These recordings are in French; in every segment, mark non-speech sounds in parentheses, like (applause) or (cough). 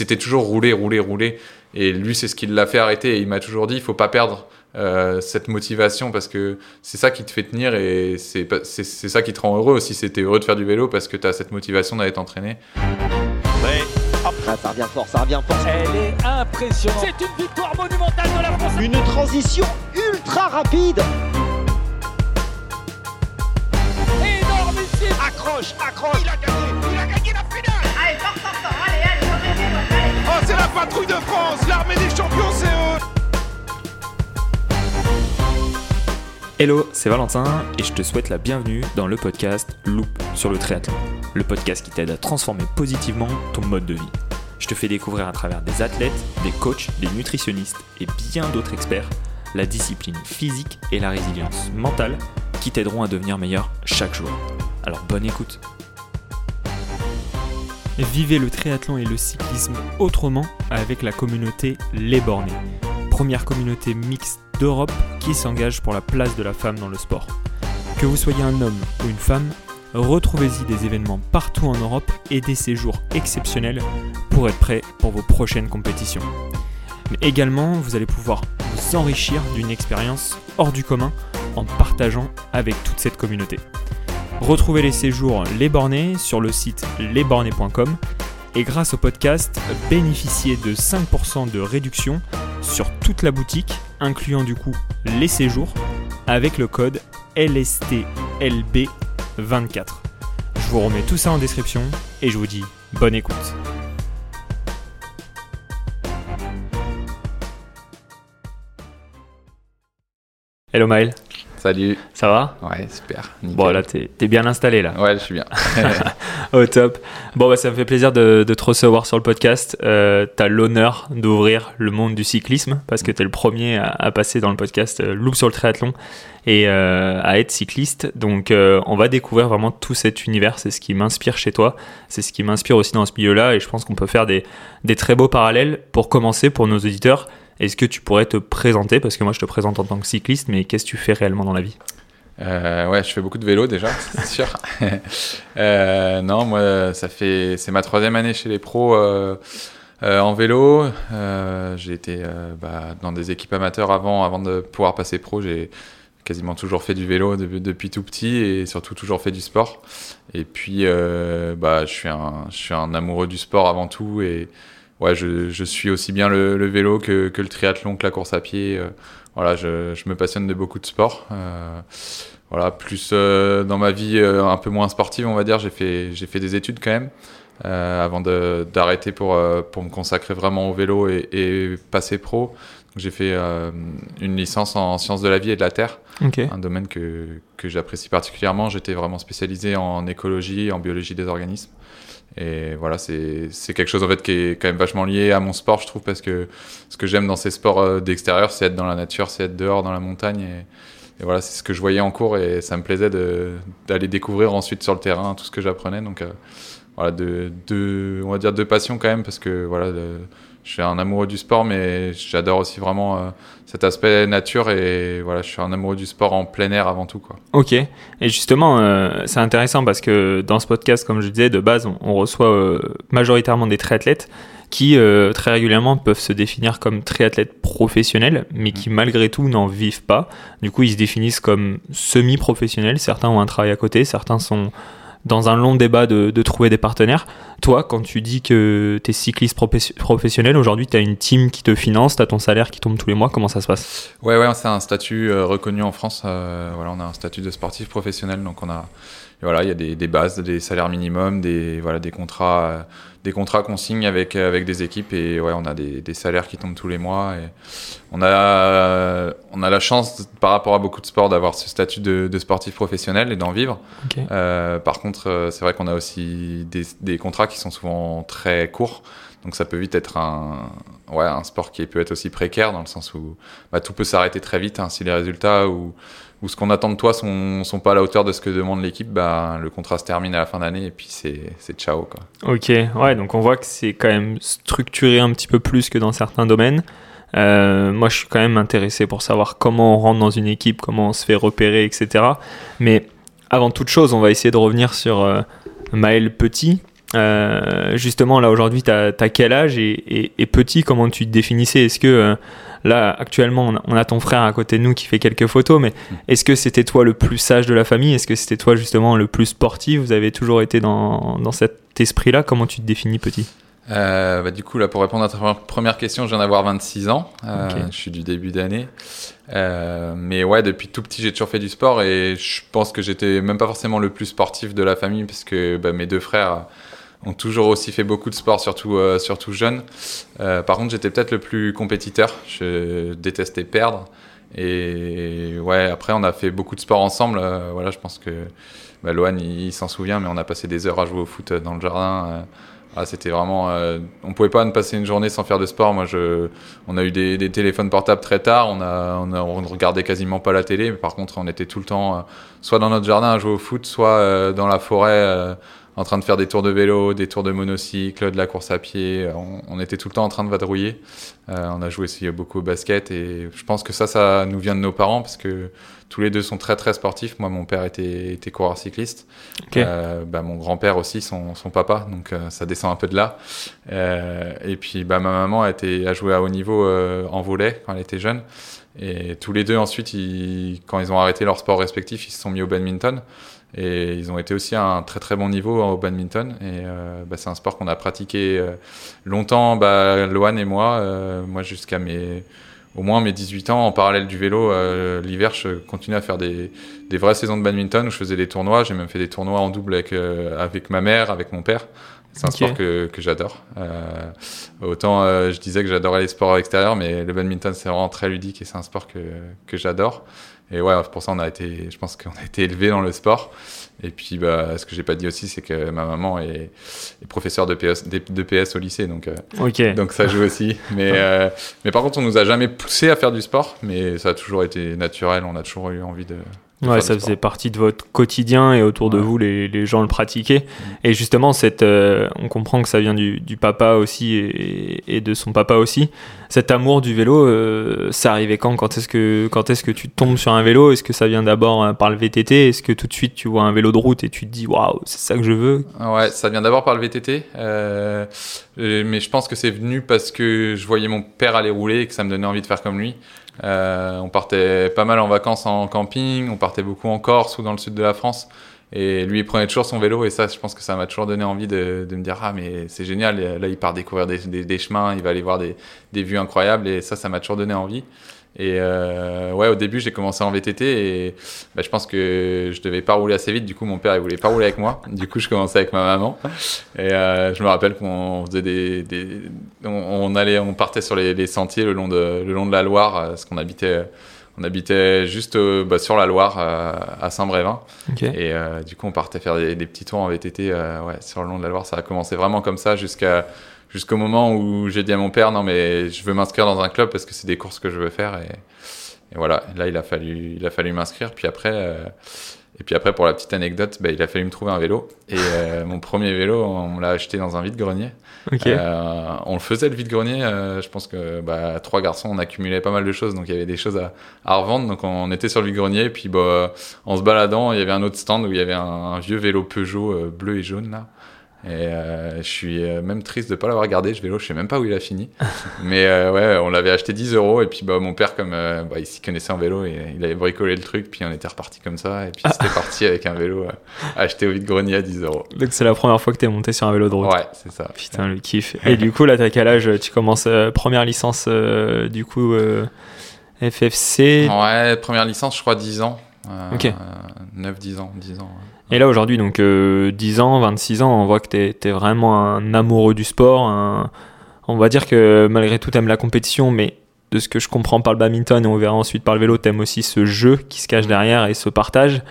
c'était toujours rouler, rouler, rouler. Et lui, c'est ce qui l'a fait arrêter. Et il m'a toujours dit, il faut pas perdre euh, cette motivation parce que c'est ça qui te fait tenir et c'est ça qui te rend heureux aussi. C'était heureux de faire du vélo parce que tu as cette motivation d'aller t'entraîner. Ah, ça revient fort, ça revient fort. Elle est impressionnante. C'est une victoire monumentale de la France. Une transition ultra rapide. Énormissime. Accroche, accroche. Il a gagné, il a gagné patrouille de France. L'armée des champions, c'est. Hello, c'est Valentin et je te souhaite la bienvenue dans le podcast Loop sur le triathlon, le podcast qui t'aide à transformer positivement ton mode de vie. Je te fais découvrir à travers des athlètes, des coachs, des nutritionnistes et bien d'autres experts la discipline physique et la résilience mentale qui t'aideront à devenir meilleur chaque jour. Alors bonne écoute. Vivez le triathlon et le cyclisme autrement avec la communauté Les Bornés, première communauté mixte d'Europe qui s'engage pour la place de la femme dans le sport. Que vous soyez un homme ou une femme, retrouvez-y des événements partout en Europe et des séjours exceptionnels pour être prêt pour vos prochaines compétitions. Mais également, vous allez pouvoir vous enrichir d'une expérience hors du commun en partageant avec toute cette communauté. Retrouvez les séjours Les Bornés sur le site lesbornés.com et grâce au podcast, bénéficiez de 5% de réduction sur toute la boutique, incluant du coup les séjours, avec le code LSTLB24. Je vous remets tout ça en description et je vous dis bonne écoute. Hello Maël, Salut. ça va Ouais, super. nickel. Bon là t'es t'es bien installé là. Ouais, je suis bien. (laughs) Au top. Bon, bah, ça me fait plaisir de, de te recevoir sur le podcast. Euh, tu as l'honneur d'ouvrir le monde du cyclisme parce que tu es le premier à, à passer dans le podcast euh, Loop sur le triathlon et euh, à être cycliste. Donc, euh, on va découvrir vraiment tout cet univers. C'est ce qui m'inspire chez toi. C'est ce qui m'inspire aussi dans ce milieu-là. Et je pense qu'on peut faire des, des très beaux parallèles. Pour commencer, pour nos auditeurs, est-ce que tu pourrais te présenter? Parce que moi, je te présente en tant que cycliste, mais qu'est-ce que tu fais réellement dans la vie? Euh, ouais, je fais beaucoup de vélo déjà, (laughs) c'est sûr. (laughs) Euh, non, moi, ça fait, c'est ma troisième année chez les pros euh, en vélo. J'ai été bah, dans des équipes amateurs avant, avant de pouvoir passer pro. J'ai quasiment toujours fait du vélo de- depuis tout petit et surtout toujours fait du sport. Et puis, bah, je suis un, je suis un amoureux du sport avant tout et ouais, je, je suis aussi bien le, le vélo que, que le triathlon, que la course à pied. Euh, voilà, je, je me passionne de beaucoup de sports. Euh, voilà, plus euh, dans ma vie euh, un peu moins sportive, on va dire, j'ai fait, j'ai fait des études quand même euh, avant de- d'arrêter pour, euh, pour me consacrer vraiment au vélo et, et passer pro. Donc, J'ai fait euh, une licence en sciences de la vie et de la terre, Ok. un domaine que, que j'apprécie particulièrement. J'étais vraiment spécialisé en écologie, en biologie des organismes. Et voilà, c'est quelque chose en fait qui est quand même vachement lié à mon sport, je trouve, parce que ce que j'aime dans ces sports euh, d'extérieur, c'est être dans la nature, c'est être dehors dans la montagne. Et, voilà, c'est ce que je voyais en cours et ça me plaisait d'aller découvrir ensuite sur le terrain tout ce que j'apprenais. Donc euh, voilà, de, de, on va dire deux passions quand même, parce que voilà, le- je suis un amoureux du sport, mais j'adore aussi vraiment euh, cet aspect nature et voilà, je suis un amoureux du sport en plein air avant tout, quoi. Ok. Et justement, euh, c'est intéressant parce que dans ce podcast, comme je disais, de base, on, on reçoit euh, majoritairement des triathlètes qui très régulièrement peuvent se définir comme triathlètes professionnels, mais qui malgré tout n'en vivent pas. Du coup, ils se définissent comme semi-professionnels. Certains ont un travail à côté, certains sont dans un long débat de, trouver des partenaires. Toi, quand tu dis que tu es cycliste professionnel, aujourd'hui, tu as une team qui te finance, tu as ton salaire qui tombe tous les mois, comment ça se passe? Ouais, ouais, c'est un statut euh, reconnu en France. euh, voilà, on a un statut de sportif professionnel, donc on a, voilà, il y a des, des bases, des salaires minimums, des, voilà, des contrats, euh, des contrats qu'on signe avec avec des équipes et ouais, on a des, des salaires qui tombent tous les mois et on a, euh, on a la chance par rapport à beaucoup de sports d'avoir ce statut de, de sportif professionnel et d'en vivre. Euh, par contre, euh, c'est vrai qu'on a aussi des, des contrats qui sont souvent très courts. Donc ça peut vite être un, ouais, un sport qui peut être aussi précaire dans le sens où bah, tout peut s'arrêter très vite. Hein, si les résultats ou, ou ce qu'on attend de toi sont, sont pas à la hauteur de ce que demande l'équipe, bah, le contrat se termine à la fin d'année et puis c'est ciao. Quoi. Ok, ouais, donc on voit que c'est quand même structuré un petit peu plus que dans certains domaines. Euh, moi, je suis quand même intéressé pour savoir comment on rentre dans une équipe, comment on se fait repérer, etc. Mais avant toute chose, on va essayer de revenir sur euh, Maël Petit. Euh, justement, là aujourd'hui, tu as, quel âge et, et, petit, comment tu te définissais? Est-ce que là, actuellement, on a, ton frère à côté de nous qui fait quelques photos, mais est-ce que c'était toi le plus sage de la famille? Est-ce que c'était toi justement le plus sportif? Vous avez toujours été dans, dans cet esprit-là? Comment tu te définis petit? Euh, bah, du coup, là, pour répondre à ta première question, je viens d'avoir 26 ans. Euh, Je suis du début d'année. Euh, mais ouais, depuis tout petit, j'ai toujours fait du sport et je pense que j'étais même pas forcément le plus sportif de la famille parce que bah, mes deux frères ont toujours aussi fait beaucoup de sport, surtout, euh, surtout jeunes. Euh, par contre, j'étais peut-être le plus compétiteur. Je détestais perdre. Et ouais, après, on a fait beaucoup de sport ensemble. Euh, voilà, je pense que bah, Lohan, il, s'en souvient, mais on a passé des heures à jouer au foot dans le jardin. Ah, c'était vraiment. Euh, on pouvait pas ne passer une journée sans faire de sport. Moi, je, on a eu des, téléphones portables très tard. On a, on a, on regardait quasiment pas la télé. Par contre, on était tout le temps, euh, soit dans notre jardin à jouer au foot, soit euh, dans la forêt euh, en train de faire des tours de vélo, des tours de monocycle, de la course à pied. On, on était tout le temps en train de vadrouiller. on a joué aussi beaucoup au basket et je pense que ça, ça nous vient de nos parents parce que tous les deux sont très très sportifs. Moi, mon père était, était coureur cycliste. Euh, bah, mon grand-père aussi, son, son, papa. Donc euh, ça descend un peu de là. Euh, et puis bah, ma maman a, été, a joué à haut niveau euh, en volet quand elle était jeune. Et tous les deux ensuite, ils, quand ils ont arrêté leur sport respectif, ils se sont mis au badminton. Et ils ont été aussi à un très très bon niveau au badminton. Et euh, bah, c'est un sport qu'on a pratiqué longtemps, bah, Loane et moi, moi jusqu'à mes au moins mes 18 ans, en parallèle du vélo, euh, l'hiver, je continuais à faire des, des, vraies saisons de badminton où je faisais des tournois. J'ai même fait des tournois en double avec, euh, avec ma mère, avec mon père. C'est un sport que, que j'adore. Euh, autant euh, je disais que j'adorais les sports extérieurs, mais le badminton, c'est vraiment très ludique et c'est un sport que, que j'adore. Et ouais, pour ça, on a été, je pense qu'on a été élevé dans le sport. Et puis, bah, ce que j'ai pas dit aussi, c'est que ma maman est, est professeure de PS, de PS au lycée, donc, euh, donc ça joue aussi. Mais, euh, mais par contre, on nous a jamais poussé à faire du sport, mais ça a toujours été naturel. On a toujours eu envie de, Ouais, ça faisait partie de votre quotidien et autour de vous, les, les, gens le pratiquaient. Mm. Et justement, cette, euh, on comprend que ça vient du, du papa aussi et, et, de son papa aussi. Cet amour du vélo, euh, ça arrivait quand? Quand est-ce que, quand est-ce que tu tombes sur un vélo? Est-ce que ça vient d'abord euh, par le VTT Est-ce que tout de suite tu vois un vélo de route et tu te dis waouh, c'est ça que je veux? Ouais, ça vient d'abord par le VTT. Mais je pense que c'est venu parce que je voyais mon père aller rouler et que ça me donnait envie de faire comme lui. Euh, on partait pas mal en vacances en camping, on partait beaucoup en Corse ou dans le sud de la France. Et lui, il prenait toujours son vélo, et ça, je pense que ça m'a toujours donné envie de, de me dire Ah, mais c'est génial, là, il part découvrir des, des, des, chemins, il va aller voir des, des vues incroyables, et ça, ça m'a toujours donné envie. Et euh, ouais, au début, j'ai commencé en VTT et bah, je pense que je devais pas rouler assez vite. Du coup, mon père, il voulait pas rouler avec moi. Du coup, je commençais avec ma maman. Et euh, je me rappelle qu'on faisait des, des on, allait, on partait sur les, les, sentiers le long de, le long de la Loire, euh, parce qu'on habitait, on habitait juste bah, sur la Loire à Saint-Brévin. Okay. Et euh, du coup, on partait faire des, des petits tours en VTT ouais, sur le long de la Loire. Ça a commencé vraiment comme ça jusqu'à jusqu'au moment où j'ai dit à mon père non mais je veux m'inscrire dans un club parce que c'est des courses que je veux faire. Et, et voilà. Là il a fallu il a fallu m'inscrire. Puis après euh, et puis après pour la petite anecdote bah, il a fallu me trouver un vélo. Et euh, (laughs) mon premier vélo on l'a acheté dans un vide grenier okay. euh, on le faisait le vide grenier euh, je pense que bah, trois garçons on accumulait pas mal de choses. Donc il y avait des choses à, à revendre. Donc on était sur le vide grenier et puis bah, en se baladant il y avait un autre stand où il y avait un, un vieux vélo Peugeot euh, bleu et jaune là et euh, je suis euh, même triste de pas l'avoir gardé. Ce vélo, je sais même pas où il a fini. (laughs) Mais euh, ouais, on l'avait acheté 10 euros. Et puis bah, mon père, comme bah, il s'y connaissait en vélo, et, il avait bricolé le truc. Puis on était reparti comme ça. Et puis ah. c'était (laughs) parti avec un vélo acheté au vide-grenier à 10 euros. Donc c'est la première fois que tu es monté sur un vélo de route. Ouais, c'est ça. Putain, le kiff. Et du coup, là, t'as quel âge? Tu commences première licence, du coup, FFC Ouais, première licence, je crois 10 ans. ok. 9-10 ans, 10 ans. Ouais. Et là aujourd'hui, donc euh, 10 ans, 26 ans, on voit que tu es, vraiment un amoureux du sport. Un... On va dire que malgré tout, tu aimes la compétition, mais de ce que je comprends par le badminton et on verra ensuite par le vélo, tu aimes aussi ce jeu qui se cache derrière et ce partage.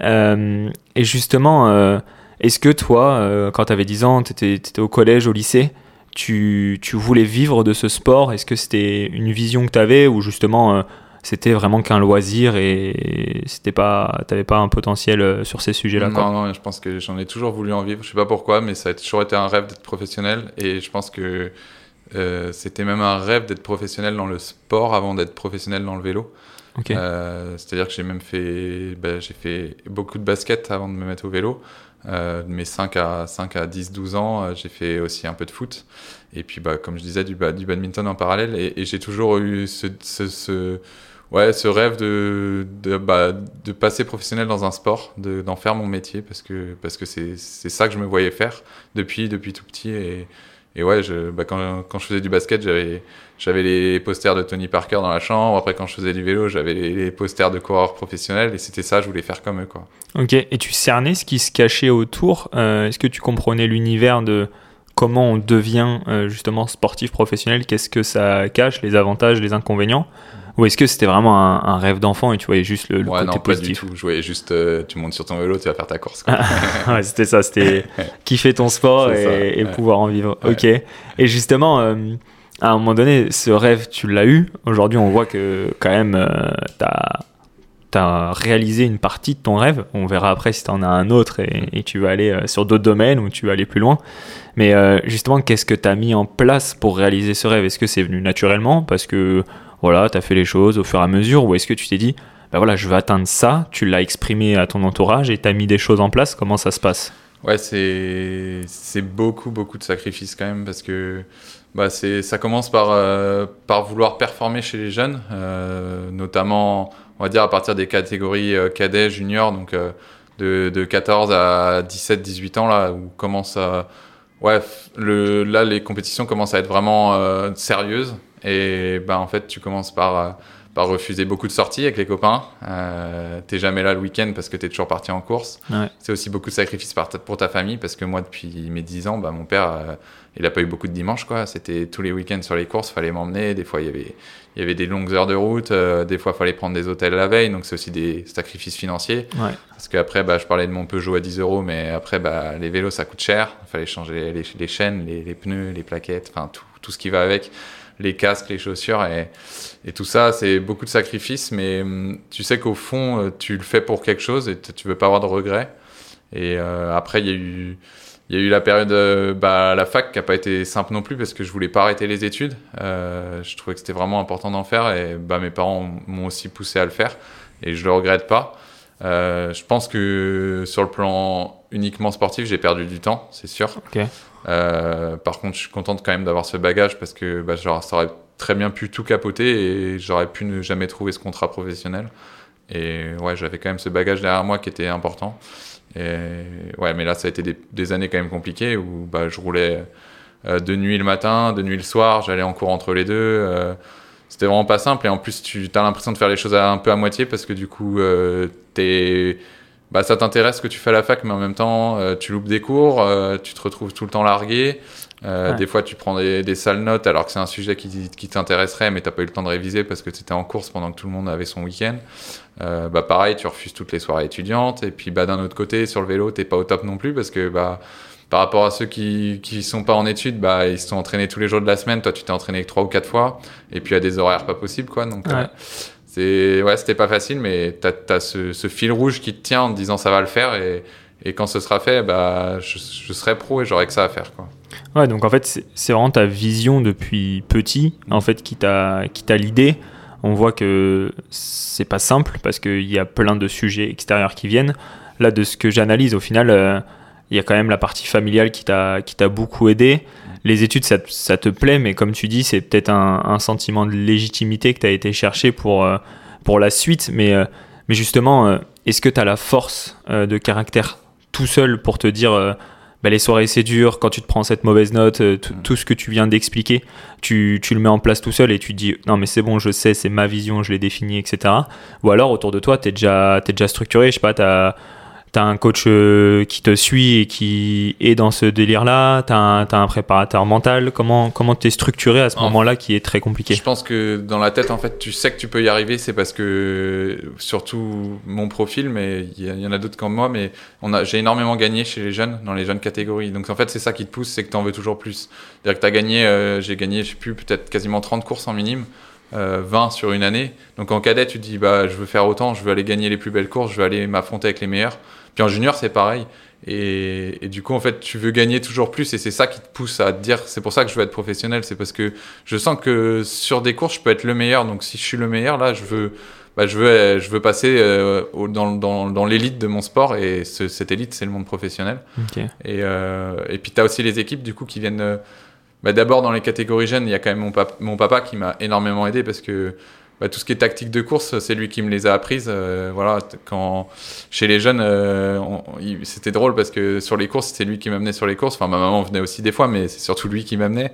Euh, et justement, euh, est-ce que toi, euh, quand tu avais 10 ans, tu étais, étais, au collège, au lycée, tu, tu voulais vivre de ce sport? Est-ce que c'était une vision que tu avais ou justement c'était vraiment qu'un loisir et c'était pas t'avais pas un potentiel euh, sur ces sujets-là non, non je pense que j'en ai toujours voulu en vivre. Je sais pas pourquoi mais ça a toujours été un rêve d'être professionnel. Et je pense que euh, c'était même un rêve d'être professionnel dans le sport avant d'être professionnel dans le vélo. Okay. euh, c'est à dire que j'ai même fait bah, j'ai fait beaucoup de basket avant de me mettre au vélo. Euh, de mes 5 à, 5 à 10, 12 ans, j'ai fait aussi un peu de foot. Et puis, bah, comme je disais, du, ba- du badminton en parallèle. Et, j'ai toujours eu ce, ouais, ce rêve de, bah, de passer professionnel dans un sport, de- d'en faire mon métier, parce que parce que c'est c'est ça que je me voyais faire depuis, depuis tout petit. Et, et ouais, bah, quand, quand je faisais du basket, j'avais les posters de Tony Parker dans la chambre. Après, quand je faisais du vélo, j'avais les, les posters de coureurs professionnels. Et c'était ça, je voulais faire comme eux. Quoi. Ok, et tu cernais ce qui se cachait autour euh, Est-ce que tu comprenais l'univers de comment on devient euh, justement sportif professionnel Qu'est-ce que ça cache Les avantages, les inconvénients? Ou est-ce que c'était vraiment un, un rêve d'enfant et tu voyais juste le, le ouais, côté non, pas du tout. Je voyais juste, euh, tu montes sur ton vélo, tu vas faire ta course. Quoi. Ouais, c'était ça, c'était (laughs) kiffer ton sport et, ça, et ouais. pouvoir en vivre. Ok. Et justement, euh, à un moment donné, ce rêve, tu l'as eu. Aujourd'hui, on voit que quand même, euh, t'as as réalisé une partie de ton rêve. On verra après si t'en as un autre et, et tu vas aller sur d'autres domaines ou tu vas aller plus loin. Mais euh, justement, qu'est-ce que t'as mis en place pour réaliser ce rêve? Est-ce que c'est venu naturellement? Parce que voilà, t'as fait les choses au fur et à mesure ou est-ce que tu t'es dit bah voilà, je veux atteindre ça, tu l'as exprimé à ton entourage et t'as mis des choses en place, comment ça se passe? Ouais, c'est c'est beaucoup beaucoup de sacrifices quand même parce que bah c'est ça commence par euh, par vouloir performer chez les jeunes, euh, notamment on va dire à partir des catégories cadets, juniors, donc de, de 14 à 17, 18 ans là où commence à ouais le là les compétitions commencent à être vraiment euh, sérieuses. Et bah en fait tu commences par refuser beaucoup de sorties avec les copains. Euh, t'es jamais là le week-end parce que t'es toujours parti en course. Ouais. C'est aussi beaucoup de sacrifices pour ta famille parce que moi, depuis mes 10 ans, bah, mon père, euh, il a pas eu beaucoup de dimanches. quoi. C'était tous les week-ends sur les courses, fallait m'emmener. Des fois, il y avait, il y avait des longues heures de route. euh, des fois, fallait prendre des hôtels la veille. Donc, c'est aussi des sacrifices financiers. Ouais. Parce qu'après, bah, je parlais de mon Peugeot à 10 euros, mais après, bah, les vélos, ça coûte cher. Il fallait changer les, les chaînes, les, les pneus, les plaquettes, enfin, tout, tout ce qui va avec. Les casques, les chaussures et, tout ça, c'est beaucoup de sacrifices, mais hum, tu sais qu'au fond, euh, tu le fais pour quelque chose et tu veux pas avoir de regrets. Et euh, après, il y a eu, la période euh, bah, la fac qui a pas été simple non plus parce que je voulais pas arrêter les études. Euh, je trouvais que c'était vraiment important d'en faire et bah, mes parents m'ont aussi poussé à le faire et je le regrette pas. Je pense que sur le plan uniquement sportif, j'ai perdu du temps, c'est sûr. Euh, par contre, je suis contente quand même d'avoir ce bagage parce que bah, ça aurait très bien pu tout capoter et j'aurais pu ne jamais trouver ce contrat professionnel. Et ouais, j'avais quand même ce bagage derrière moi qui était important. Et ouais, mais là, ça a été des, années quand même compliquées où bah, je roulais euh, de nuit le matin, de nuit le soir, j'allais en cours entre les deux. euh, c'était vraiment pas simple et en plus, tu as l'impression de faire les choses un peu à moitié parce que du coup, t'es bah, ça t'intéresse ce que tu fais à la fac, mais en même temps, euh, tu loupes des cours, euh, tu te retrouves tout le temps largué. Euh, Ouais. Des fois, tu prends des, des sales notes alors que c'est un sujet qui, qui t'intéresserait, mais t'as pas eu le temps de réviser parce que tu étais en course pendant que tout le monde avait son week-end. Euh, bah, pareil, tu refuses toutes les soirées étudiantes. Et puis, bah, d'un autre côté, sur le vélo, t'es pas au top non plus parce que bah, par rapport à ceux qui qui sont pas en études, bah, ils se sont entraînés tous les jours de la semaine. Toi, tu t'es entraîné trois ou quatre fois. Et puis, à des horaires pas possibles, quoi. Donc, Ouais. C'est ouais, c'était pas facile, mais t'as as ce, fil rouge qui te tient en te disant ça va le faire et, et quand ce sera fait, bah je, serai pro et j'aurai que ça à faire quoi. Ouais, donc en fait, c'est vraiment ta vision depuis petit, en fait, qui t'a l'idée. On voit que c'est pas simple parce qu'il y a plein de sujets extérieurs qui viennent. Là, de ce que j'analyse, au final, euh, il y a quand même la partie familiale qui t'a beaucoup aidé. Les études, ça, te- plaît, mais comme tu dis, c'est peut-être un, sentiment de légitimité que tu as été chercher pour, euh, pour la suite. Mais, euh, justement, euh, est-ce que tu as la force de caractère tout seul pour te dire bah, les soirées c'est dur, quand tu te prends cette mauvaise note, tout- ce que tu viens d'expliquer, tu, le mets en place tout seul et tu te dis non mais c'est bon, je sais, c'est ma vision, je l'ai définie, etc. Ou alors autour de toi, tu es déjà structuré, je sais pas, tu as, un coach euh, qui te suit et qui est dans ce délire-là, tu as, un préparateur mental, comment comment tu es structuré à ce En- moment-là qui est très compliqué Je pense que dans la tête en fait, tu sais que tu peux y arriver, c'est parce que surtout mon profil, mais il y, en a d'autres comme moi, mais on a j'ai énormément gagné chez les jeunes dans les jeunes catégories. Donc en fait, c'est ça qui te pousse, c'est que tu en veux toujours plus. C'est-à-dire que tu as gagné euh, j'ai gagné je sais plus peut-être quasiment 30 courses en minime. euh, 20 sur une année. Donc en cadet, tu te dis bah je veux faire autant, je veux aller gagner les plus belles courses, je veux aller m'affronter avec les meilleurs. Puis en junior, c'est pareil. Et, et du coup, en fait, tu veux gagner toujours plus et c'est ça qui te pousse à te dire, c'est pour ça que je veux être professionnel, c'est parce que je sens que sur des courses, je peux être le meilleur. Donc si je suis le meilleur, là, je veux, bah, je veux, je veux passer euh, dans, dans, dans l'élite de mon sport et ce- cette élite, c'est le monde professionnel. Et, euh, et puis tu as aussi les équipes du coup qui viennent. euh, bah, D'abord dans les catégories jeunes, il y a quand même mon, pap- mon papa qui m'a énormément aidé parce que bah, tout ce qui est tactique de course, c'est lui qui me les a apprises. euh, voilà, quand chez les jeunes, euh, c'était drôle parce que sur les courses, c'est lui qui m'amenait sur les courses. Enfin, ma maman venait aussi des fois, mais c'est surtout lui qui m'amenait.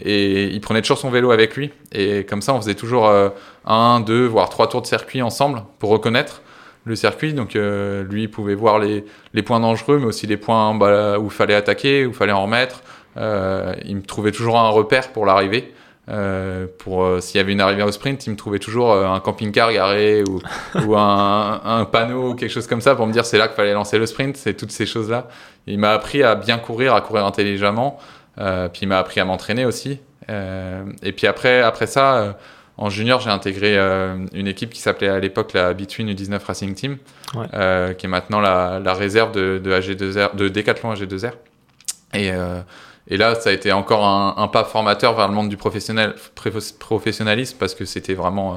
Et il prenait toujours son vélo avec lui. Et comme ça, on faisait toujours euh, un, deux, voire trois tours de circuit ensemble pour reconnaître le circuit. Donc euh, lui, pouvait voir les, les points dangereux, mais aussi les points bah, où il fallait attaquer, où il fallait en remettre. Euh, il me trouvait toujours un repère pour l'arrivée. Euh, pour euh, s'il y avait une arrivée au sprint, il me trouvait toujours euh, un camping-car garé ou, (laughs) ou un, un panneau ou quelque chose comme ça pour me dire c'est là qu'il fallait lancer le sprint. C'est toutes ces choses-là. Il m'a appris à bien courir, à courir intelligemment. Puis il m'a appris à m'entraîner aussi. Et puis après, après ça, en junior, j'ai intégré une équipe qui s'appelait à l'époque la Between U19 Racing Team, Ouais. qui est maintenant la, la réserve de, de, AG2R, de Decathlon AG2R. Et, euh, et là, ça a été encore un, un pas formateur vers le monde du professionnel, professionnalisme parce que c'était vraiment euh,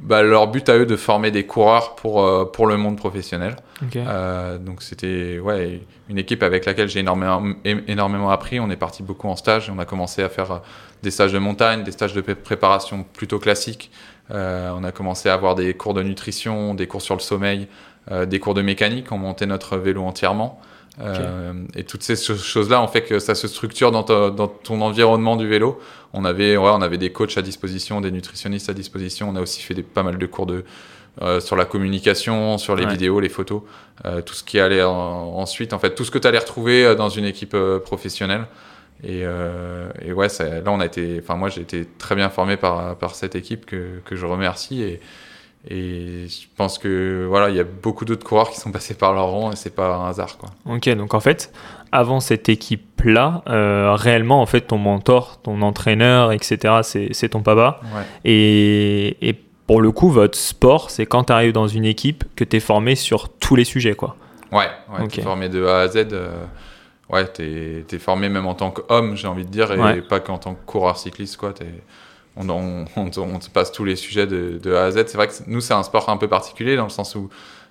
bah, leur but à eux de former des coureurs pour, euh, pour le monde professionnel. Euh, donc c'était ouais, une équipe avec laquelle j'ai énormément, énormément appris. On est parti beaucoup en stage. On a commencé à faire des stages de montagne, des stages de pré- préparation plutôt classiques. Euh, on a commencé à avoir des cours de nutrition, des cours sur le sommeil, des cours de mécanique. On montait notre vélo entièrement. Euh, Et toutes ces cho- choses-là ont fait que ça se structure dans, ta- dans ton environnement du vélo. On avait, ouais, on avait des coachs à disposition, des nutritionnistes à disposition. On a aussi fait des, pas mal de cours de, euh, sur la communication, sur les Ouais. vidéos, les photos, euh, tout ce qui allait en- ensuite, en fait, tout ce que tu allais retrouver dans une équipe professionnelle. Et, et ouais, ça- là, on a été, enfin, moi, j'ai été très bien formé par, par cette équipe que, que je remercie. Et, et je pense que voilà, il y a beaucoup d'autres coureurs qui sont passés par leur rang et c'est pas un hasard, quoi. Ok, donc en fait, avant cette équipe-là, euh, réellement, en fait, ton mentor, ton entraîneur, etc., c'est ton papa. Ouais. Et, et pour le coup, votre sport, c'est quand tu arrives dans une équipe que tu es formé sur tous les sujets, quoi. Ouais, ouais t'es formé de A à Z. euh, ouais, t'es es formé même en tant qu'homme, j'ai envie de dire, et Ouais. pas qu'en tant que coureur cycliste, quoi. T'es- on, on, on, te- on te passe tous les sujets de, de A à Z. C'est vrai que nous, c'est un sport un peu particulier dans le sens où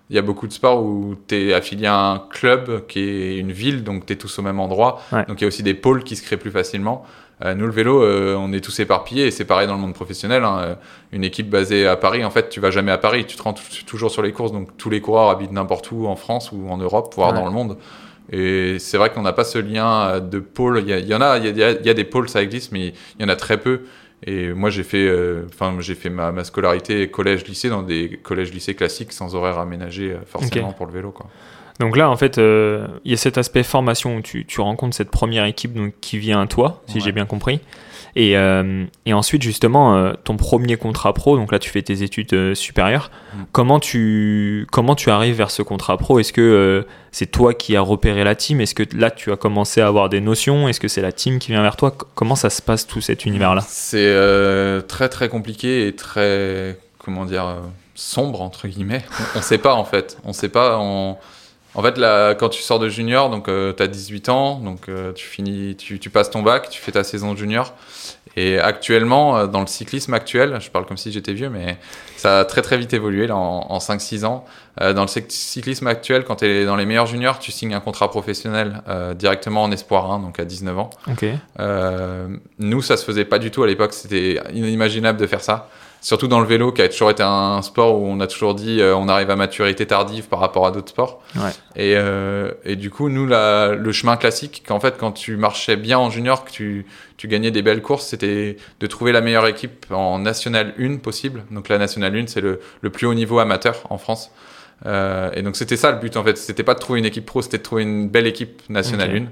il y a beaucoup de sports où tu es affilié à un club qui est une ville, donc tu es tous au même endroit. Ouais. Donc il y a aussi des pôles qui se créent plus facilement. Euh, nous, le vélo, euh, on est tous éparpillés et c'est pareil dans le monde professionnel. hein. Euh, Une équipe basée à Paris, en fait, tu vas jamais à Paris, tu te rends tou- toujours sur les courses. Donc tous les coureurs habitent n'importe où en France ou en Europe, voire Ouais. dans le monde. Et c'est vrai qu'on n'a pas ce lien de pôle. Il y, en a, il y a, il y a des pôles, ça existe, mais il y en a très peu. Et moi, j'ai fait, euh, j'ai fait ma, ma scolarité collège-lycée dans des collèges-lycées classiques sans horaire aménagé euh, forcément pour le vélo, quoi. Donc là, en fait, euh, il y a cet aspect formation où tu, tu rencontres cette première équipe donc, qui vient à toi, si Ouais. j'ai bien compris. Et, euh, et ensuite, justement, euh, ton premier contrat pro, donc là, tu fais tes études euh, supérieures. Mm. Comment, tu, comment tu arrives vers ce contrat pro? Est-ce que c'est toi qui as repéré la team? Est-ce que là, tu as commencé à avoir des notions? Est-ce que c'est la team qui vient vers toi? Comment ça se passe, tout cet univers-là? C'est très très compliqué et très comment dire sombre entre guillemets. On, on sait pas en fait. On sait pas. On... En fait, là, quand tu sors de junior, donc tu as 18 ans, donc euh, tu finis, tu, tu passes ton bac, tu fais ta saison de junior. Et actuellement, euh, dans le cyclisme actuel, je parle comme si j'étais vieux, mais ça a très très vite évolué là, en, en 5-6 ans. Euh, dans le cyc- cyclisme actuel, quand tu es dans les meilleurs juniors, tu signes un contrat professionnel euh, directement en Espoir 1, donc à 19 ans. Ok. Euh, nous, ça se faisait pas du tout à l'époque. C'était inimaginable de faire ça. Surtout dans le vélo, qui a toujours été un sport où on a toujours dit euh, on arrive à maturité tardive par rapport à d'autres sports. Ouais. Et, euh, et du coup, nous, la, le chemin classique, qu'en fait, quand tu marchais bien en junior, que tu, tu gagnais des belles courses, c'était de trouver la meilleure équipe en National 1 possible. Donc la National 1, c'est le, le plus haut niveau amateur en France. Euh, et donc c'était ça le but en fait. C'était pas de trouver une équipe pro, c'était de trouver une belle équipe National Ok. 1.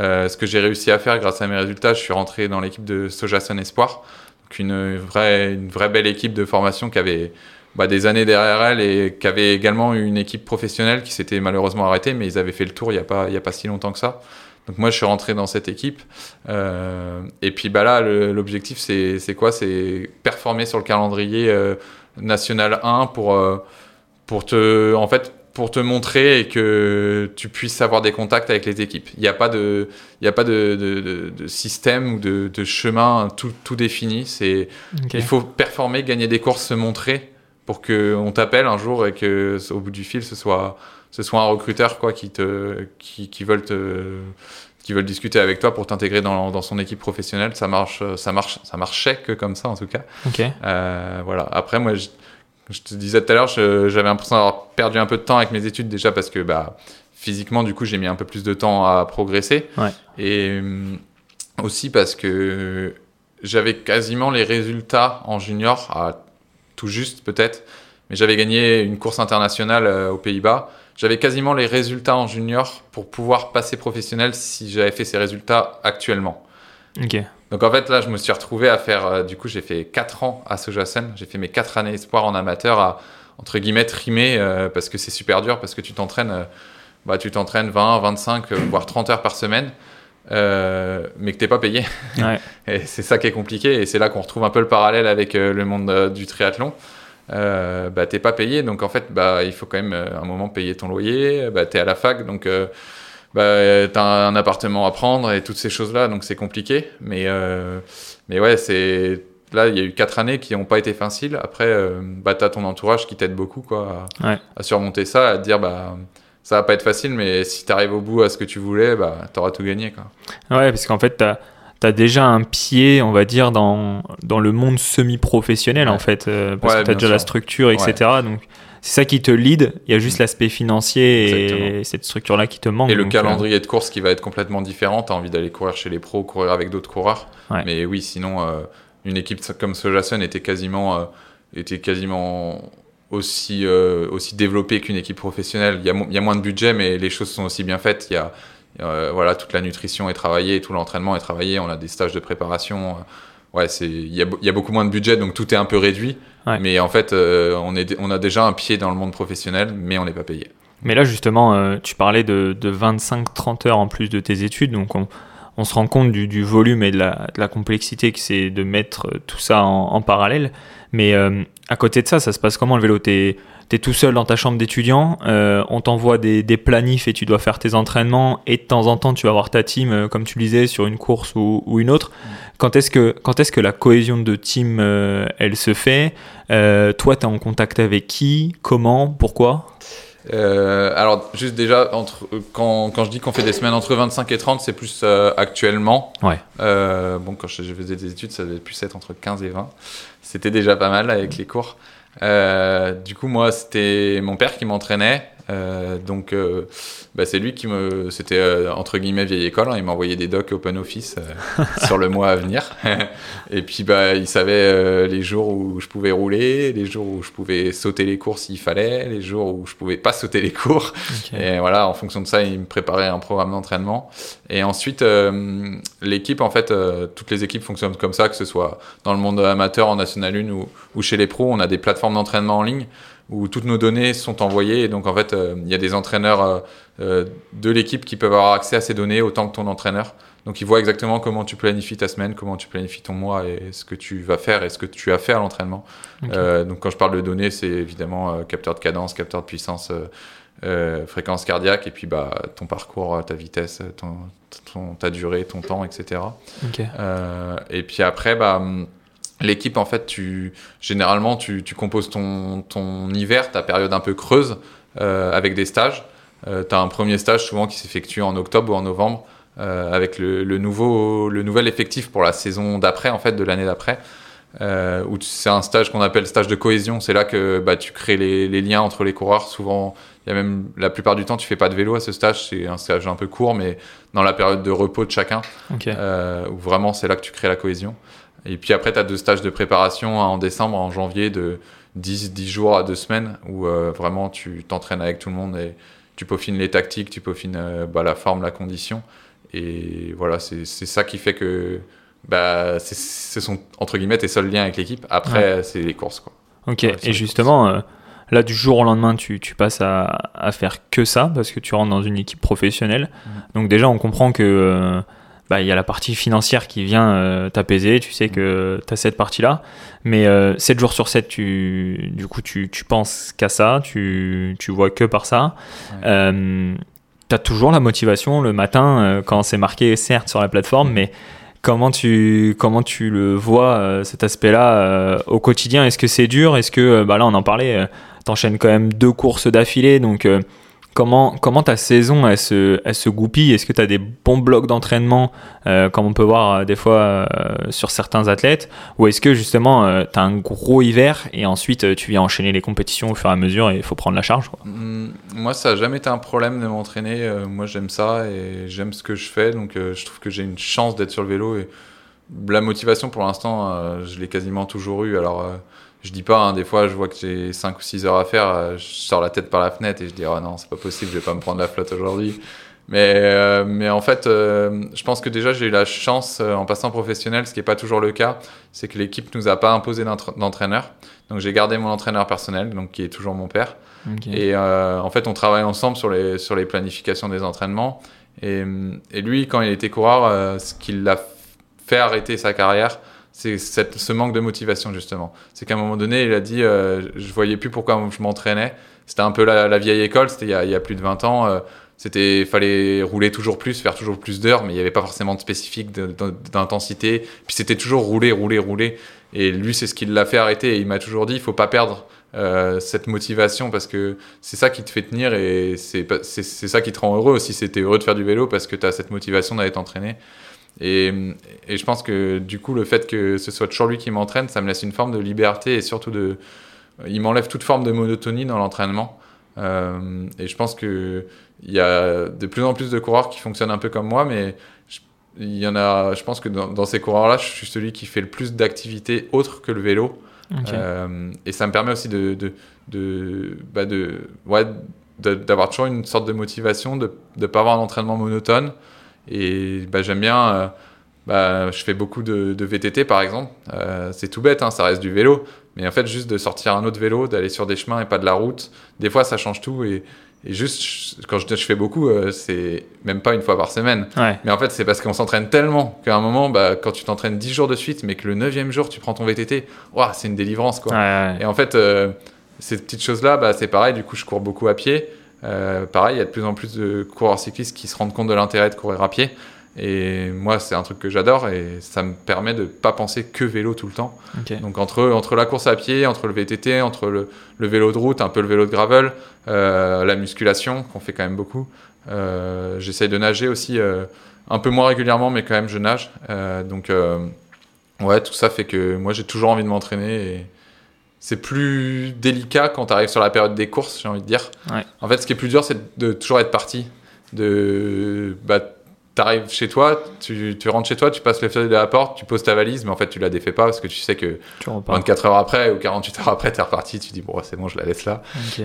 Euh, ce que j'ai réussi à faire grâce à mes résultats, je suis rentré dans l'équipe de Sojason Espoir, donc une vraie, une vraie belle équipe de formation qui avait bah, des années derrière elle et qui avait également une équipe professionnelle qui s'était malheureusement arrêtée, mais ils avaient fait le tour il n'y a, pas- il y a pas si longtemps que ça. Donc moi je suis rentré dans cette équipe Euh, et puis bah là l'objectif c'est quoi? C'est performer sur le calendrier euh, national 1 pour euh, pour te en fait pour te montrer et que tu puisses avoir des contacts avec les équipes. Il n'y a pas de, il y a pas de, de, de- de système ou de, chemin tout, tout défini. C'est, il faut performer, gagner des courses, se montrer pour qu'on t'appelle un jour et que au bout du fil, ce soit, ce soit un recruteur quoi, qui, te, qui, qui veulent te qui veulent discuter avec toi pour t'intégrer dans, dans, son équipe professionnelle. Ça marche, ça marche, ça marchait que comme ça en tout cas. Ok. Euh, voilà. Après, moi, je, je te disais tout à l'heure, j'avais l'impression d'avoir perdu un peu de temps avec mes études déjà parce que bah, physiquement, du coup, j'ai mis un peu plus de temps à progresser. Ouais. Et hum, aussi parce que j'avais quasiment les résultats en junior, à tout juste peut-être, mais j'avais gagné une course internationale euh, aux Pays-Bas. J'avais quasiment les résultats en junior pour pouvoir passer professionnel si j'avais fait ces résultats actuellement. Ok. Donc en fait là je me suis retrouvé à faire, euh, du coup j'ai fait 4 ans à Sojasen, j'ai fait mes 4 années espoir en amateur à entre guillemets trimer euh, parce que c'est super dur parce que tu t'entraînes euh, bah, tu t'entraînes 20, 25 euh, voire 30 heures par semaine euh, mais que t'es pas payé. (laughs) Ouais. et c'est ça qui est compliqué et c'est là qu'on retrouve un peu le parallèle avec le monde du triathlon. Euh, bah t'es pas payé donc en fait bah il faut quand même euh, un moment payer ton loyer, bah t'es à la fac donc euh, bah, t'as un appartement à prendre et toutes ces choses-là, donc c'est compliqué. Mais, euh, mais ouais, c'est là, il y a eu quatre années qui n'ont pas été faciles. Après, euh, bah, t'as ton entourage qui t'aide beaucoup quoi, à, Ouais. à surmonter ça, à te dire bah ça va pas être facile, mais si t'arrives au bout à ce que tu voulais, bah t'auras tout gagné quoi. Ouais, parce qu'en fait, tu as, déjà un pied, on va dire, dans, dans le monde semi-professionnel, Ouais. en fait, euh, parce Ouais, que tu as déjà la structure, etc. Donc, c'est ça qui te lead. Il y a juste l'aspect financier et cette structure-là qui te manque. Et le donc, euh, calendrier de course qui va être complètement différent. T'as envie d'aller courir chez les pros, courir avec d'autres coureurs. Ouais. Mais oui, sinon, euh, une équipe comme Sojason était quasiment, euh, était quasiment aussi, aussi développée qu'une équipe professionnelle. Il y, a, mo- il y a moins de budget, mais les choses sont aussi bien faites. Il y a, voilà, toute la nutrition est travaillée, tout l'entraînement est travaillé. On a des stages de préparation. Ouais, il y, a, y a beaucoup moins de budget, donc tout est un peu réduit. Ouais. Mais en fait, euh, on, est, on a déjà un pied dans le monde professionnel, mais on n'est pas payé. Mais là, justement, euh, tu parlais de, de 25-30 heures en plus de tes études, donc on, on se rend compte du, du volume et de la, de la complexité que c'est de mettre euh, tout ça en, en parallèle. Mais euh, à côté de ça, ça se passe comment le vélo? T'es es tout seul dans ta chambre d'étudiant, euh, on t'envoie des, des planifs et tu dois faire tes entraînements, et de temps en temps, tu vas voir ta team, comme tu le disais, sur une course ou, ou une autre. Quand est-ce que, quand est-ce que la cohésion de team, euh, elle se fait? Euh, Toi, tu es en contact avec qui? Comment? Pourquoi? Euh, alors, juste déjà, entre, quand, quand je dis qu'on fait des semaines entre 25 et 30, c'est plus euh, actuellement. Ouais. Euh, bon, quand je, je faisais des études, ça devait plus être entre 15 et 20. C'était déjà pas mal avec les cours. Euh, du coup, moi, c'était mon père qui m'entraînait. Euh, donc, euh, bah, c'est lui qui me. C'était euh, entre guillemets vieille école. hein, il m'envoyait des docs open office euh, (laughs) sur le mois à venir. (laughs) et puis, bah, il savait euh, les jours où je pouvais rouler, les jours où je pouvais sauter les cours s'il fallait, les jours où je pouvais pas sauter les cours. Et voilà, en fonction de ça, il me préparait un programme d'entraînement. Et ensuite, l'équipe, en fait, toutes les équipes fonctionnent comme ça, que ce soit dans le monde amateur, en National 1 ou, ou chez les pros. On a des plateformes d'entraînement en ligne où toutes nos données sont envoyées. Et donc, en fait, euh, il y a des entraîneurs euh, euh, de l'équipe qui peuvent avoir accès à ces données autant que ton entraîneur. Donc, ils voient exactement comment tu planifies ta semaine, comment tu planifies ton mois et ce que tu vas faire et ce que tu as fait à l'entraînement. Ok. Euh, donc, quand je parle de données, c'est évidemment euh, capteur de cadence, capteur de puissance, euh, fréquence cardiaque et puis bah, ton parcours, ta vitesse, ton, ton- ta durée, ton temps, etc. Ok. Euh, et puis après, bah, hum, l'équipe, en fait, tu, généralement, tu, tu composes ton, ton hiver, ta période un peu creuse, euh, avec des stages. Euh, tu as un premier stage souvent qui s'effectue en octobre ou en novembre, euh, avec le, le nouveau, le nouvel effectif pour la saison d'après, en fait, de l'année d'après. Euh, où c'est un stage qu'on appelle stage de cohésion. C'est là que bah, tu crées les, les liens entre les coureurs. Souvent, il y a même la plupart du temps, tu fais pas de vélo à ce stage. C'est un stage un peu court, mais dans la période de repos de chacun Ok. euh, où vraiment c'est là que tu crées la cohésion. Et puis après, tu as deux stages de préparation en décembre, en janvier, de 10, 10 jours à 2 semaines, où euh, vraiment tu t'entraînes avec tout le monde et tu peaufines les tactiques, tu peaufines euh, bah, la forme, la condition. Et voilà, c'est ça qui fait que bah, c'est- ce sont entre guillemets tes seuls liens avec l'équipe. Après, c'est les courses. Quoi. Ok, Ouais, et justement, euh, là, du jour au lendemain, tu, tu passes à, à faire que ça parce que tu rentres dans une équipe professionnelle. Donc, déjà, on comprend que bah, il y a la partie financière qui vient euh, t'apaiser. Tu sais que tu as cette partie-là. Mais euh, 7 jours sur 7, tu, du coup, tu, tu penses qu'à ça. Tu, tu vois que par ça. Ouais. Euh, tu as toujours la motivation le matin euh, quand c'est marqué, certes, sur la plateforme, mais comment tu comment tu le vois euh, cet aspect-là euh, au quotidien? Est-ce que c'est dur? Est-ce que bah là on en parlait, t'enchaînes quand même deux courses d'affilée, donc comment ta saison elle se goupille? Est-ce que tu as des bons blocs d'entraînement comme on peut voir des fois sur certains athlètes? Ou est-ce que justement tu as un gros hiver et ensuite tu viens enchaîner les compétitions au fur et à mesure et il faut prendre la charge quoi? Mm, Moi, ça n'a jamais été un problème de m'entraîner. Euh, moi, j'aime ça et j'aime ce que je fais. Donc, euh, je trouve que j'ai une chance d'être sur le vélo. Et la motivation, pour l'instant, euh, je l'ai quasiment toujours eu. Alors, euh, je dis pas, hein, des fois, je vois que j'ai 5 ou 6 heures à faire. euh, je sors la tête par la fenêtre et je dis, oh non, c'est pas possible, je vais pas me prendre la flotte aujourd'hui. Mais, euh, mais en fait, euh, je pense que déjà, j'ai eu la chance euh, en passant professionnel, ce qui n'est pas toujours le cas, c'est que l'équipe nous a pas imposé d'entra- d'entraîneur. Donc, j'ai gardé mon entraîneur personnel, donc qui est toujours mon père. Et euh, en fait, on travaille ensemble sur les, sur les planifications des entraînements. Et, et lui, quand il était coureur, euh, ce qui l'a fait arrêter sa carrière, c'est ce manque de motivation, justement. C'est qu'à un moment donné, il a dit euh, Je voyais plus pourquoi je m'entraînais. C'était un peu la, la vieille école, c'était il, y a- il y a plus de 20 ans. euh, c'était fallait rouler toujours plus, faire toujours plus d'heures, mais il n'y avait pas forcément de spécifique d'intensité. Puis c'était toujours rouler, rouler, rouler. Et lui, c'est ce qui l'a fait arrêter. Et il m'a toujours dit il faut pas perdre euh, cette motivation parce que c'est ça qui te fait tenir et c'est pas- c'est c'est ça qui te rend heureux aussi. C'était heureux de faire du vélo parce que tu as cette motivation d'aller t'entraîner. Et, et je pense que du coup, le fait que ce soit toujours lui qui m'entraîne, ça me laisse une forme de liberté et surtout de. Il m'enlève toute forme de monotonie dans l'entraînement. Euh, et je pense que il y a de plus en plus de coureurs qui fonctionnent un peu comme moi, mais je- il y en a. Je pense que dans, dans ces coureurs-là, je suis celui qui fait le plus d'activités autres que le vélo. Euh, et ça me permet aussi de, de, de, bah de, ouais, de- d'avoir toujours une sorte de motivation, de ne pas avoir un entraînement monotone. Et bah, j'aime bien, euh, bah, je fais beaucoup de, de VTT par exemple. Euh, c'est tout bête, hein, ça reste du vélo. Mais en fait, juste de sortir un autre vélo, d'aller sur des chemins et pas de la route, des fois ça change tout. Et, et juste, quand je, je fais beaucoup, euh, c'est même pas une fois par semaine. Ouais. Mais en fait, c'est parce qu'on s'entraîne tellement qu'à un moment, bah, quand tu t'entraînes 10 jours de suite, mais que le 9 jour, tu prends ton VTT, ouah, c'est une délivrance. Quoi. Ouais, ouais. Et en fait, euh, ces petites choses-là, bah, c'est pareil. Du coup, je cours beaucoup à pied. Euh, pareil, il y a de plus en plus de coureurs cyclistes qui se rendent compte de l'intérêt de courir à pied. Et moi, c'est un truc que j'adore et ça me permet de pas penser que vélo tout le temps. Donc entre, entre la course à pied, entre le VTT, entre le, le vélo de route, un peu le vélo de gravel, euh, la musculation, qu'on fait quand même beaucoup. Euh, J'essaye de nager aussi euh, un peu moins régulièrement, mais quand même je nage. Donc ouais, tout ça fait que moi j'ai toujours envie de m'entraîner c'est plus délicat quand tu arrives sur la période des courses, j'ai envie de dire. Ouais. En fait, ce qui est plus dur, c'est de toujours être parti. De, bah, t'arrives chez toi, tu, tu rentres chez toi, tu passes le feuille de la porte, tu poses ta valise, mais en fait tu la défais pas parce que tu sais que Tu repars. 24 heures après ou 48 heures après, t'es reparti, tu dis bon, c'est bon, je la laisse là.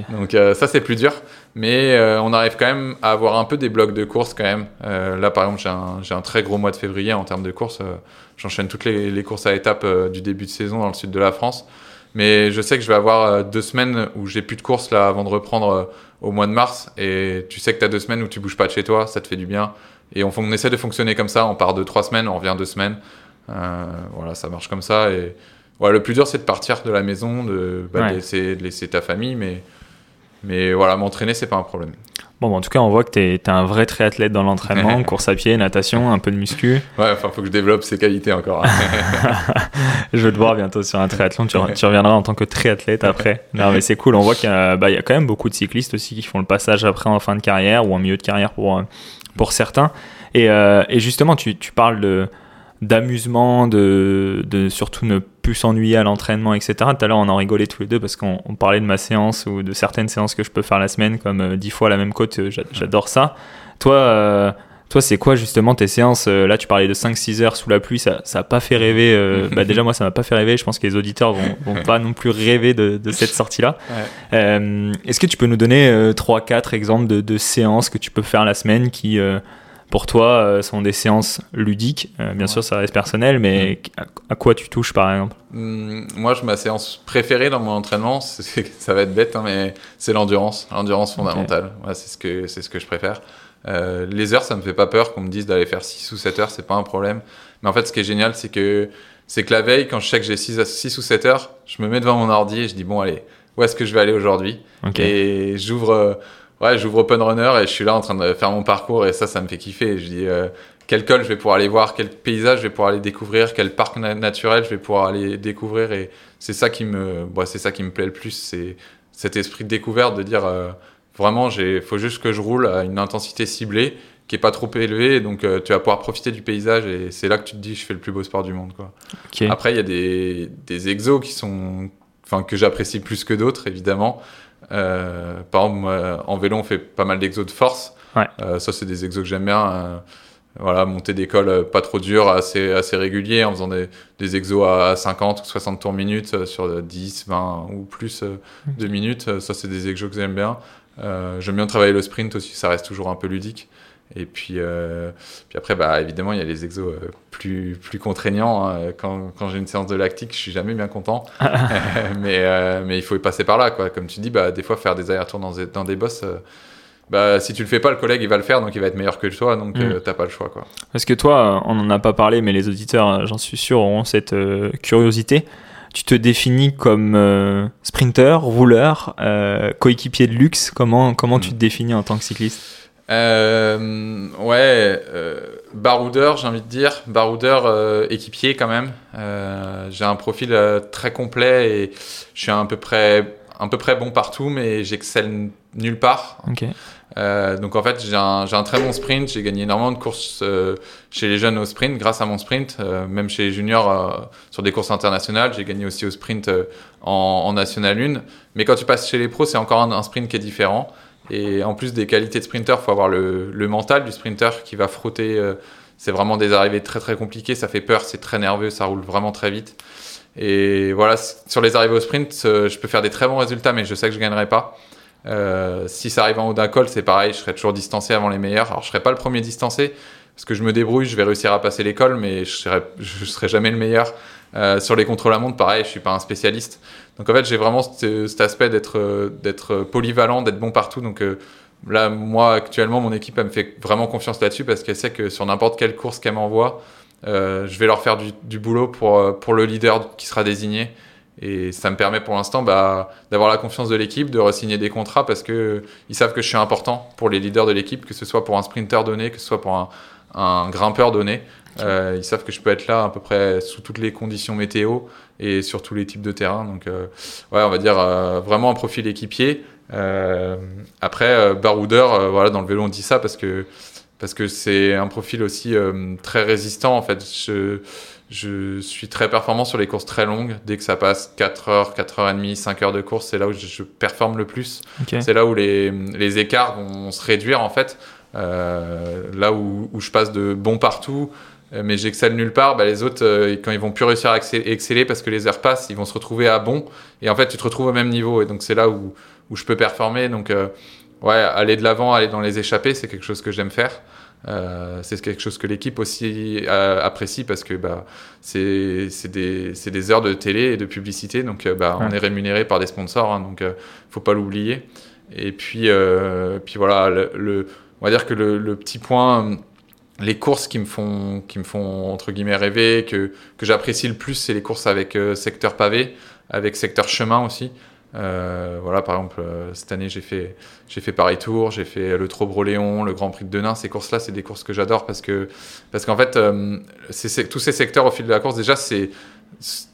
Donc euh, ça, c'est plus dur. Mais euh, on arrive quand même à avoir un peu des blocs de course quand même. Euh, là, par exemple, j'ai un, j'ai un très gros mois de février en termes de course. Euh, J'enchaîne toutes les, les courses à étapes du début de saison dans le sud de la France. Mais je sais que je vais avoir euh, deux semaines où j'ai plus de course là avant de reprendre euh, au mois de mars. Et tu sais que tu as deux semaines où tu bouges pas de chez toi, ça te fait du bien. Et on, essaie de fonctionner comme ça. On part de trois semaines, on revient deux semaines. Euh, voilà, ça marche comme ça. Et ouais, le plus dur, c'est de partir de la maison, de, bah, Ouais. de laisser, de laisser ta famille. Mais, mais voilà, m'entraîner, c'est pas un problème. Bon, bah, en tout cas, on voit que tu es, un vrai triathlète dans l'entraînement, (laughs) course à pied, natation, un peu de muscu. Ouais, enfin, faut que je développe ces qualités encore. hein. (laughs) Je veux te voir bientôt sur un triathlon. Tu, re- tu reviendras en tant que triathlète après. (laughs) Non, mais c'est cool. On voit qu'il y, a- bah, y a quand même beaucoup de cyclistes aussi qui font le passage après en fin de carrière ou en milieu de carrière pour, euh, pour certains. Et, euh, et justement, tu, tu parles de d'amusement, de, de surtout ne plus s'ennuyer à l'entraînement, etc. Tout à l'heure, on en rigolait tous les deux parce qu'on on parlait de ma séance ou de certaines séances que je peux faire la semaine, comme euh, 10 fois la même côte. euh, j'a- J'adore ça. Toi, euh, toi, c'est quoi justement tes séances Là, tu parlais de 5-6 heures sous la pluie, ça n'a pas fait rêver. euh, (laughs) bah, déjà, moi, ça m'a pas fait rêver. Je pense que les auditeurs vont, vont pas non plus rêver de, de (laughs) cette sortie-là. Ouais. Euh, Est-ce que tu peux nous donner 3-4 exemples de, de séances que tu peux faire la semaine qui, pour toi, euh, sont des séances ludiques Euh, Bien sûr, ça reste personnel, mais à, à quoi tu touches par exemple? Hum, Moi, je- ma séance préférée dans mon entraînement, (laughs) ça va être bête, hein, mais c'est l'endurance, l'endurance fondamentale. Ouais, c'est ce que c'est ce que je préfère. Euh, les heures, ça me fait pas peur qu'on me dise d'aller faire 6 ou 7 heures, c'est pas un problème. Mais en fait, ce qui est génial, c'est que c'est que la veille, quand je sais que j'ai 6, 6 ou 7 heures, je me mets devant mon ordi et je dis bon, allez, où est-ce que je vais aller aujourd'hui? Et j'ouvre, ouais, j'ouvre Open Runner et je suis là en train de faire mon parcours et ça, ça me fait kiffer. Je dis, euh, quel col je vais pouvoir aller voir, quel paysage je vais pouvoir aller découvrir, quel parc naturel je vais pouvoir aller découvrir. Et c'est ça qui me, bah, c'est ça qui me plaît le plus, c'est cet esprit de découverte, de dire euh, vraiment, il faut juste que je roule à une intensité ciblée qui est pas trop élevée, donc euh, tu vas pouvoir profiter du paysage et c'est là que tu te dis je fais le plus beau sport du monde quoi. Après il y a des, des exos qui sont, enfin que j'apprécie plus que d'autres évidemment. Euh, par exemple moi, en vélo on fait pas mal d'exos de force. ça c'est des exos que j'aime bien voilà, monter des cols euh, pas trop durs, assez, assez réguliers, en faisant des, des exos à 50 ou 60 tours minutes euh, sur 10, 20 ou plus euh, de minutes. Ça, c'est des exos que j'aime bien. j'aime bien travailler le sprint aussi, ça reste toujours un peu ludique. Et puis, puis après, bah, évidemment, il y a les exos plus, plus contraignants. Hein. Quand, quand j'ai une séance de lactique, je suis jamais bien content. (laughs) (laughs) mais, mais il faut y passer par là. Quoi. Comme tu dis, bah, des fois, faire des allers-retours dans, dans, des bosses bah, si tu le fais pas, le collègue il va le faire, donc il va être meilleur que toi, donc tu mm. euh, t'as pas le choix. Quoi. Parce que toi, on en a pas parlé, mais les auditeurs, euh, j'en suis sûr, auront cette euh, curiosité. Tu te définis comme sprinter, rouleur, coéquipier de luxe. Comment, comment tu mm. te définis en tant que cycliste? Ouais, baroudeur, j'ai envie de dire. Baroudeur équipier quand même. j'ai un profil très complet et je suis à peu près, à peu près bon partout, mais j'excelle nulle part. Euh, donc en fait, j'ai un, un, très bon sprint. J'ai gagné énormément de courses euh, chez les jeunes au sprint grâce à mon sprint. Euh, même chez les juniors euh, sur des courses internationales, j'ai gagné aussi au sprint en, en, National 1. Mais quand tu passes chez les pros, c'est encore un, sprint qui est différent. Et en plus des qualités de sprinter, il faut avoir le, mental du sprinter qui va frotter. c'est vraiment des arrivées très très compliquées. Ça fait peur, c'est très nerveux, ça roule vraiment très vite. Et voilà, sur les arrivées au sprint, je peux faire des très bons résultats, mais je sais que je gagnerai pas. Euh, si ça arrive en haut d'un col, c'est pareil, je serai toujours distancé avant les meilleurs. Alors je serai pas le premier distancé parce que je me débrouille, je vais réussir à passer l'école, mais je serai, serai jamais le meilleur. Euh, sur les contrôles à montre, pareil, je suis pas un spécialiste. Donc en fait, j'ai vraiment cet, aspect d'être d'être polyvalent, d'être bon partout. Donc euh, là, moi actuellement, mon équipe elle me fait vraiment confiance là-dessus parce qu'elle sait que sur n'importe quelle course qu'elle m'envoie, euh, je vais leur faire du, boulot pour le leader qui sera désigné. Et ça me permet pour l'instant bah, d'avoir la confiance de l'équipe, de re-signer des contrats parce que ils savent que je suis important pour les leaders de l'équipe, que ce soit pour un sprinter donné, que ce soit pour un, un grimpeur donné. Euh, ils savent que je peux être là à peu près sous toutes les conditions météo et sur tous les types de terrain. Donc, euh, ouais, on va dire euh, vraiment un profil équipier. Euh, après, baroudeur, voilà, dans le vélo, on dit ça parce que parce que c'est un profil aussi très résistant. En fait, je, je suis très performant sur les courses très longues. Dès que ça passe 4 heures, 4 heures et demie, 5 heures de course, c'est là où je, performe le plus. C'est là où les, les, écarts vont se réduire en fait. Euh, là où, où, je passe de bon partout, euh, mais j'excelle nulle part, bah, les autres, euh, quand ils vont plus réussir à exceller parce que les heures passent, ils vont se retrouver à bon. Et en fait, tu te retrouves au même niveau. Et donc, c'est là où, où je peux performer. Donc, euh, ouais, aller de l'avant, aller dans les échappées, c'est quelque chose que j'aime faire. Euh, c'est quelque chose que l'équipe aussi euh, apprécie parce que bah, c'est des, des, heures de télé et de publicité, donc bah, on est rémunéré par des sponsors, hein, donc faut pas l'oublier. Et puis, puis voilà, le, on va dire que le, petit point, les courses qui me font, qui me font entre guillemets rêver, que, que j'apprécie le plus, c'est les courses avec secteur pavé, avec secteur chemin aussi. Euh, voilà, par exemple, euh, cette année, j'ai fait, fait Paris Tour, j'ai fait le Trobro-Léon, le Grand Prix de Denain. Ces courses-là, c'est des courses que j'adore parce que, parce qu'en fait, euh, tous ces secteurs au fil de la course, déjà, c'est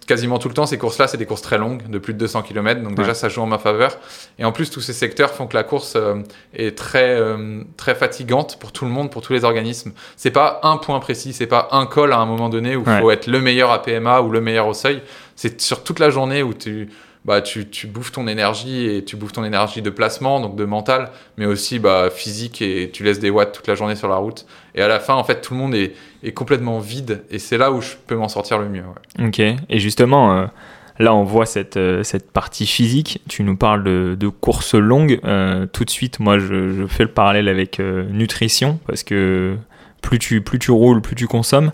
quasiment tout le temps, ces courses-là, c'est des courses très longues, de plus de 200 km. Donc, déjà, ça joue en ma faveur. Et en plus, tous ces secteurs font que la course est très, très fatigante pour tout le monde, pour tous les organismes. C'est pas un point précis, c'est pas un col à un moment donné où il faut être le meilleur à PMA ou le meilleur au seuil. C'est sur toute la journée où tu, bah, tu, tu, bouffes ton énergie et tu bouffes ton énergie de placement, donc de mental, mais aussi bah, physique et tu laisses des watts toute la journée sur la route. Et à la fin, en fait, tout le monde est, est complètement vide et c'est là où je peux m'en sortir le mieux. Ok, et justement, euh, là on voit cette, euh, cette partie physique, tu nous parles de, de courses longues. Euh, tout de suite, moi je, je, fais le parallèle avec nutrition parce que plus tu, plus tu roules, plus tu consommes.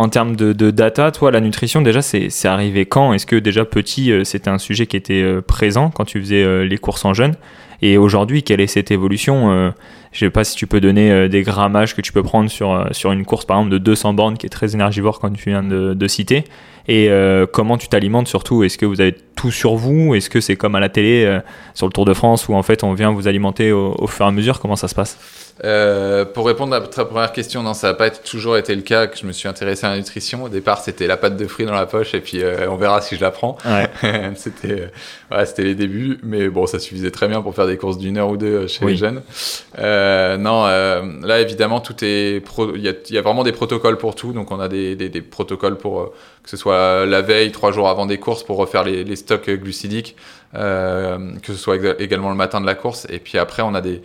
En termes de, data, toi, la nutrition, déjà, c'est arrivé quand? Est-ce que déjà petit, euh, c'était un sujet qui était euh, présent quand tu faisais euh, les courses en jeune Et aujourd'hui, quelle est cette évolution Je sais pas si tu peux donner des grammages que tu peux prendre sur, une course, par exemple, de 200 bornes qui est très énergivore, comme tu viens de, citer. Et comment tu t'alimentes surtout? Est-ce que vous avez tout sur vous? Est-ce que c'est comme à la télé, sur le Tour de France, où en fait on vient vous alimenter au fur et à mesure? Comment ça se passe? Euh, pour répondre à ta première question, non, ça n'a pas toujours été le cas que je me suis intéressé à la nutrition. Au départ, c'était la pâte de fruits dans la poche et puis euh, on verra si je la prends. Ouais. (laughs) c'était, euh, ouais, les débuts, mais bon, ça suffisait très bien pour faire des courses d'une heure ou deux euh, chez Oui. les jeunes. Euh, non, euh, là évidemment, tout est, pro- il y a, il y a vraiment des protocoles pour tout. Donc on a des, des, des protocoles pour que ce soit la veille, trois jours avant des courses pour refaire les, les stocks glucidiques, euh, que ce soit également le matin de la course. Et puis après, on a des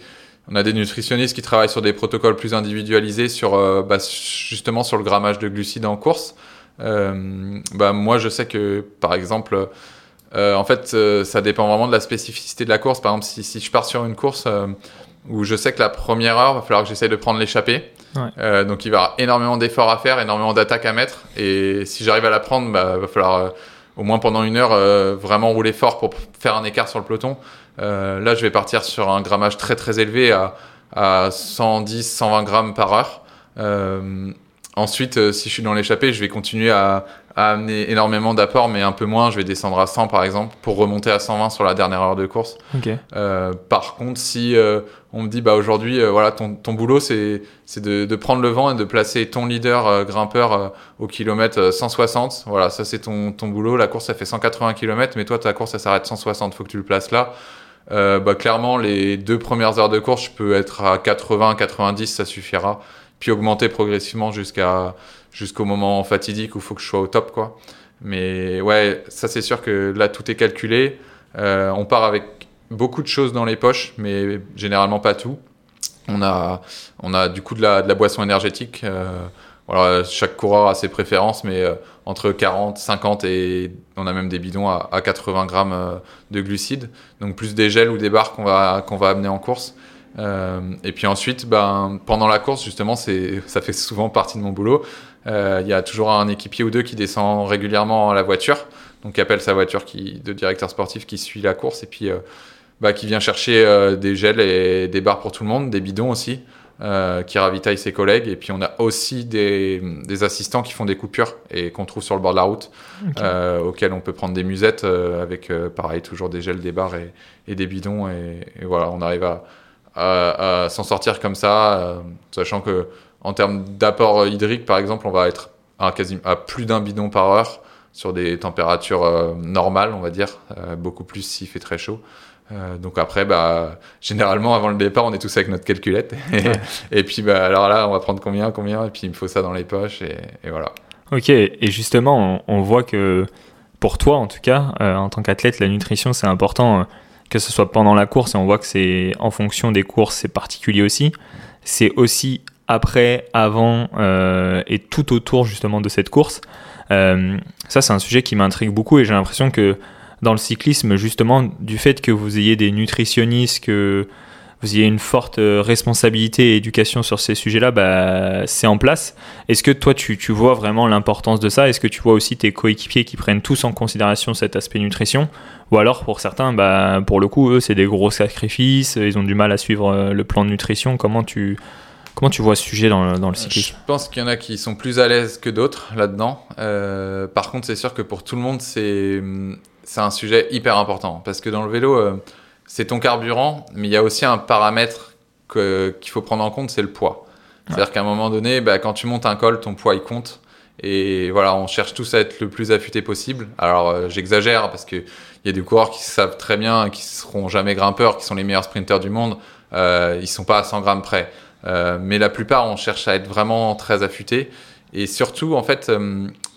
on a des nutritionnistes qui travaillent sur des protocoles plus individualisés sur euh, bah, justement sur le grammage de glucides en course. Euh, bah, moi, je sais que par exemple, euh, en fait, ça dépend vraiment de la spécificité de la course. Par exemple, si, si je pars sur une course où je sais que la première heure, va falloir que j'essaye de prendre l'échappée. Ouais. Donc il va y avoir énormément d'efforts à faire, énormément d'attaques à mettre. Et si j'arrive à la prendre, bah, va falloir au moins pendant une heure vraiment rouler fort pour faire un écart sur le peloton. Euh, là, je vais partir sur un grammage très très élevé à, à 110, 120 grammes par heure. Euh, ensuite, euh, si je suis dans l'échappée, je vais continuer à, à amener énormément d'apports, mais un peu moins. Je vais descendre à 100 par exemple pour remonter à 120 sur la dernière heure de course. Euh, par contre, si euh, on me dit bah aujourd'hui, euh, voilà, ton, ton boulot c'est c'est de, de prendre le vent et de placer ton leader grimpeur au kilomètre euh, 160. Voilà, ça c'est ton, ton boulot. La course ça fait 180 km, mais toi ta course ça s'arrête 160. Faut que tu le places là. Euh, bah clairement, les deux premières heures de course, je peux être à 80, 90, ça suffira. Puis augmenter progressivement jusqu'à jusqu'au moment fatidique où il faut que je sois au top, quoi. Mais ouais, ça c'est sûr que là tout est calculé. Euh, on part avec beaucoup de choses dans les poches, mais généralement pas tout. On a, on a du coup de la, de la boisson énergétique. Euh, voilà, chaque coureur a ses préférences, mais entre 40, 50 et on a même des bidons à, à 80 grammes euh, de glucides. Donc plus des gels ou des barres qu'on va, qu'on va amener en course. Euh, et puis ensuite, ben, pendant la course, justement, (laughs) ça fait souvent partie de mon boulot. Euh, Il y a toujours un équipier ou deux qui descend régulièrement à la voiture, donc qui appelle sa voiture qui, de directeur sportif qui suit la course et puis euh, bah, qui vient chercher des gels et des barres pour tout le monde, des bidons aussi, euh, qui ravitaille ses collègues. Et puis on a aussi des, des assistants qui font des coupures et qu'on trouve sur le bord de la route, euh, auxquels on peut prendre des musettes euh, avec, pareil, toujours des gels, des barres et, et des bidons. Et, et voilà, on arrive à, à, à s'en sortir comme ça, sachant que en termes d'apport hydrique, par exemple, on va être à, quasi, à plus d'un bidon par heure sur des températures normales, on va dire, beaucoup plus s'il fait très chaud. Euh, donc après, bah, généralement avant le départ, on est tous avec notre calculette. (laughs) Et, et puis bah, alors là, on va prendre combien, combien, et puis il me faut ça dans les poches, et, et voilà. Ok, et justement, on, on voit que pour toi, en tout cas, euh, en tant qu'athlète, la nutrition, c'est important, euh, que ce soit pendant la course, et on voit que c'est en fonction des courses, c'est particulier aussi. C'est aussi après, avant et tout autour justement de cette course. Ça, c'est un sujet qui m'intrigue beaucoup et j'ai l'impression que dans le cyclisme, justement, du fait que vous ayez des nutritionnistes, que vous ayez une forte euh, responsabilité et éducation sur ces sujets-là, bah, c'est en place. Est-ce que toi, tu, tu vois vraiment l'importance de ça? Est-ce que tu vois aussi tes coéquipiers qui prennent tous en considération cet aspect nutrition? Ou alors, pour certains, bah, pour le coup, eux, c'est des gros sacrifices, ils ont du mal à suivre euh, le plan de nutrition. Comment tu, comment tu vois ce sujet dans, le- dans le Je cyclisme? pense qu'il y en a qui sont plus à l'aise que d'autres là-dedans. Euh, par contre, c'est sûr que pour tout le monde, c'est c'est un sujet hyper important parce que dans le vélo, euh, c'est ton carburant, mais il y a aussi un paramètre qu'il faut prendre en compte, c'est le poids. C'est-à-dire qu'à un moment donné, bah, quand tu montes un col, ton poids il compte. Et voilà, on cherche tous à être le plus affûté possible. Alors euh, j'exagère parce que il y a des coureurs qui savent très bien, qui seront jamais grimpeurs, qui sont les meilleurs sprinteurs du monde. Euh, ils sont pas à 100 grammes près. Euh, mais la plupart, on cherche à être vraiment très affûté. Et surtout, en fait,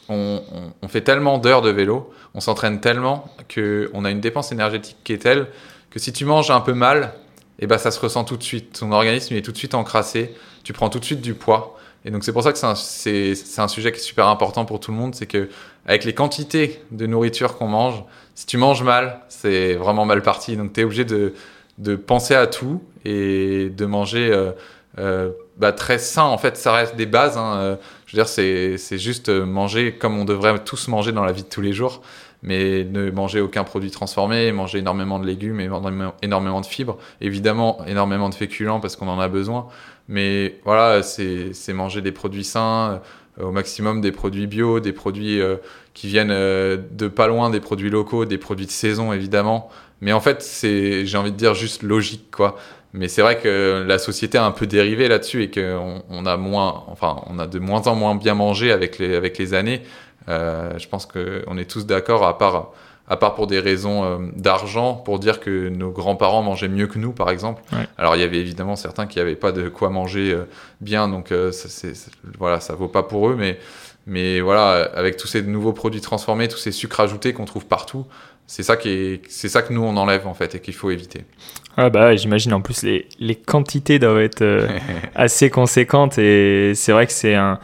on, fait tellement d'heures de vélo, on s'entraîne tellement qu'on a une dépense énergétique qui est telle que si tu manges un peu mal, et ben ça se ressent tout de suite. Ton organisme il est tout de suite encrassé, tu prends tout de suite du poids. Et donc c'est pour ça que c'est un, sujet qui est super important pour tout le monde, c'est que avec les quantités de nourriture qu'on mange, si tu manges mal, c'est vraiment mal parti. Donc tu es obligé de, de penser à tout et de manger euh, euh, bah, très sain. En fait, ça reste des bases. hein. Euh, Je veux dire, c'est juste manger comme on devrait tous manger dans la vie de tous les jours, mais ne manger aucun produit transformé, manger énormément de légumes, énormément, de fibres, évidemment énormément de féculents parce qu'on en a besoin, mais voilà, c'est manger des produits sains, euh, au maximum des produits bio, des produits euh, qui viennent euh, de pas loin, des produits locaux, des produits de saison évidemment. Mais en fait, c'est, j'ai envie de dire, juste logique, quoi. Mais c'est vrai que la société a un peu dérivé là-dessus et qu'on on a moins, enfin, on a de moins en moins bien mangé avec les, avec les années. Euh, je pense qu'on est tous d'accord, à part, à part pour des raisons euh, d'argent, pour dire que nos grands-parents mangeaient mieux que nous, par exemple. Ouais. Alors, il y avait évidemment certains qui n'avaient pas de quoi manger euh, bien, donc ça, c'est- voilà, ça vaut pas pour eux, mais, mais voilà, avec tous ces nouveaux produits transformés, tous ces sucres ajoutés qu'on trouve partout, c'est ça qui est, c'est ça que nous on enlève en fait et qu'il faut éviter. Ah bah j'imagine en plus les, les quantités doivent être euh, (laughs) assez conséquentes et c'est vrai que c'est un,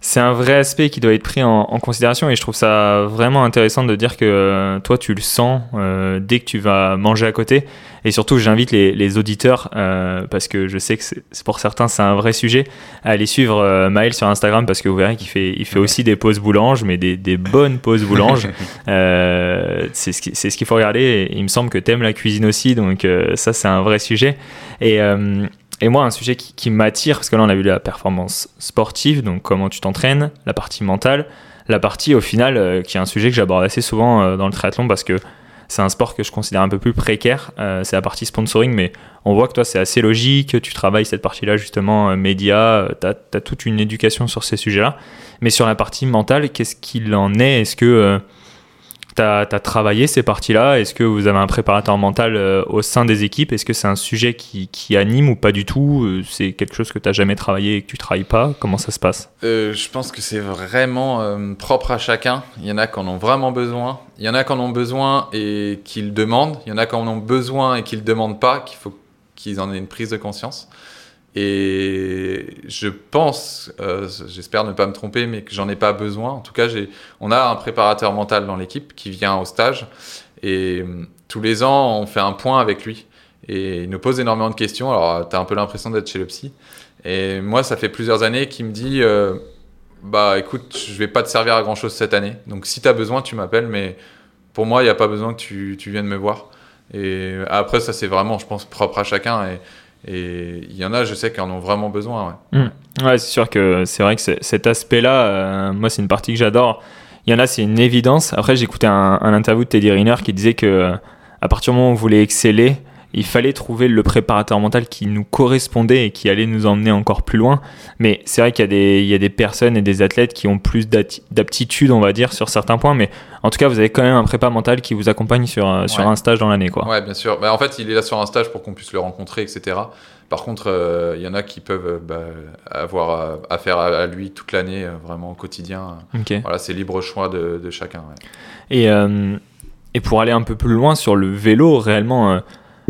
c'est un vrai aspect qui doit être pris en, en considération et je trouve ça vraiment intéressant de dire que euh, toi tu le sens euh, dès que tu vas manger à côté et surtout j'invite les, les auditeurs euh, parce que je sais que pour certains c'est un vrai sujet à aller suivre euh, Maël sur Instagram parce que vous verrez qu'il fait, il fait aussi des pauses boulanges mais des, des bonnes pauses boulanges. (laughs) Euh, c'est ce qu'il faut regarder. Et il me semble que t'aimes la cuisine aussi donc ça c'est un vrai sujet. Et et moi, un sujet qui, qui m'attire, parce que là, on a vu la performance sportive, donc comment tu t'entraînes, la partie mentale, la partie, au final, euh, qui est un sujet que j'aborde assez souvent euh, dans le triathlon, parce que c'est un sport que je considère un peu plus précaire, euh, c'est la partie sponsoring, mais on voit que toi, c'est assez logique, tu travailles cette partie-là, justement, euh, médias, tu as, toute une éducation sur ces sujets-là. Mais sur la partie mentale, qu'est-ce qu'il en est? Est-ce que tu as, travaillé ces parties-là Est-ce que vous avez un préparateur mental euh, au sein des équipes? Est-ce que c'est un sujet qui, anime ou pas du tout? Euh, C'est quelque chose que tu n'as jamais travaillé et que tu travailles pas? Comment ça se passe? Euh, je pense que c'est vraiment propre à chacun. Il y en a qui en ont vraiment besoin. Il y en a qui en ont besoin et qui le demandent. Il y en a qui en ont besoin et qui le demandent pas, qu'il faut qu'ils en aient une prise de conscience. Et je pense, euh, j'espère ne pas me tromper, mais que j'en ai pas besoin. En tout cas, on a un préparateur mental dans l'équipe qui vient au stage et euh, tous les ans, on fait un point avec lui et il nous pose énormément de questions. Alors, tu as un peu l'impression d'être chez le psy. Et moi, ça fait plusieurs années qu'il me dit, euh, bah écoute, je vais pas te servir à grand chose cette année. Donc si tu as besoin, tu m'appelles, mais pour moi, il n'y a pas besoin que tu, viennes me voir. Et après, ça c'est vraiment, je pense, propre à chacun. Et il y en a, je sais, qui en ont vraiment besoin. Ouais. Mmh. Ouais, c'est sûr que c'est vrai que cet aspect-là, euh, moi, c'est une partie que j'adore. Il y en a, c'est une évidence. Après, j'écoutais un, un, interview de Teddy Riner qui disait que à partir du moment où on voulait exceller, il fallait trouver le préparateur mental qui nous correspondait et qui allait nous emmener encore plus loin. Mais c'est vrai qu'il y, a des, il y a des personnes et des athlètes qui ont plus d'aptitude, on va dire, sur certains points. Mais en tout cas, vous avez quand même un prépa mental qui vous accompagne sur, ouais. sur un stage dans l'année. quoi. Ouais, bien sûr. Bah, en fait, il est là sur un stage pour qu'on puisse le rencontrer, etc. Par contre, il euh, y en a qui peuvent bah, avoir affaire à, à lui toute l'année, euh, vraiment au quotidien. Okay. Voilà, c'est libre choix de, de chacun. Ouais. Et, euh, et pour aller un peu plus loin sur le vélo, réellement, euh,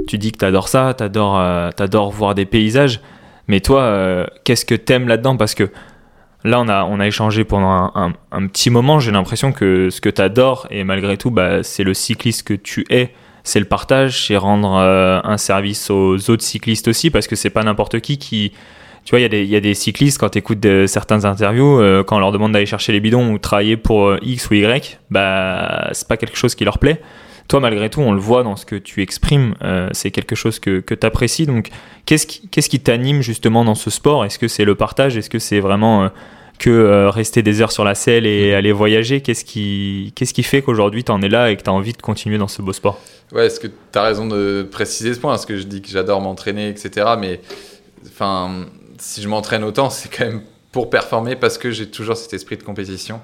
tu dis que tu adores ça, tu adores, adores voir des paysages. Mais toi, euh, qu'est-ce que t'aimes là-dedans? Parce que là, on a, on a échangé pendant un, petit moment. J'ai l'impression que ce que tu adores, et malgré tout, bah, c'est le cycliste que tu es, c'est le partage, c'est rendre euh, un service aux autres cyclistes aussi, parce que c'est pas n'importe qui qui. Tu vois, il y, y, a des cyclistes, quand tu écoutes certaines interviews, euh, quand on leur demande d'aller chercher les bidons ou travailler pour euh, X ou Y, bah, c'est pas quelque chose qui leur plaît. Toi, malgré tout, on le voit dans ce que tu exprimes, euh, c'est quelque chose que, que tu apprécies. Donc, qu'est-ce qui, t'anime justement dans ce sport? Est-ce que c'est le partage? Est-ce que c'est vraiment euh, que euh, rester des heures sur la selle et aller voyager? Qu'est-ce qui, qui fait qu'aujourd'hui tu en es là et que tu as envie de continuer dans ce beau sport? Ouais, est-ce que tu as raison de préciser ce point? Parce que je dis que j'adore m'entraîner, etc. Mais enfin, si je m'entraîne autant, (laughs) c'est quand même pour performer parce que j'ai toujours cet esprit de compétition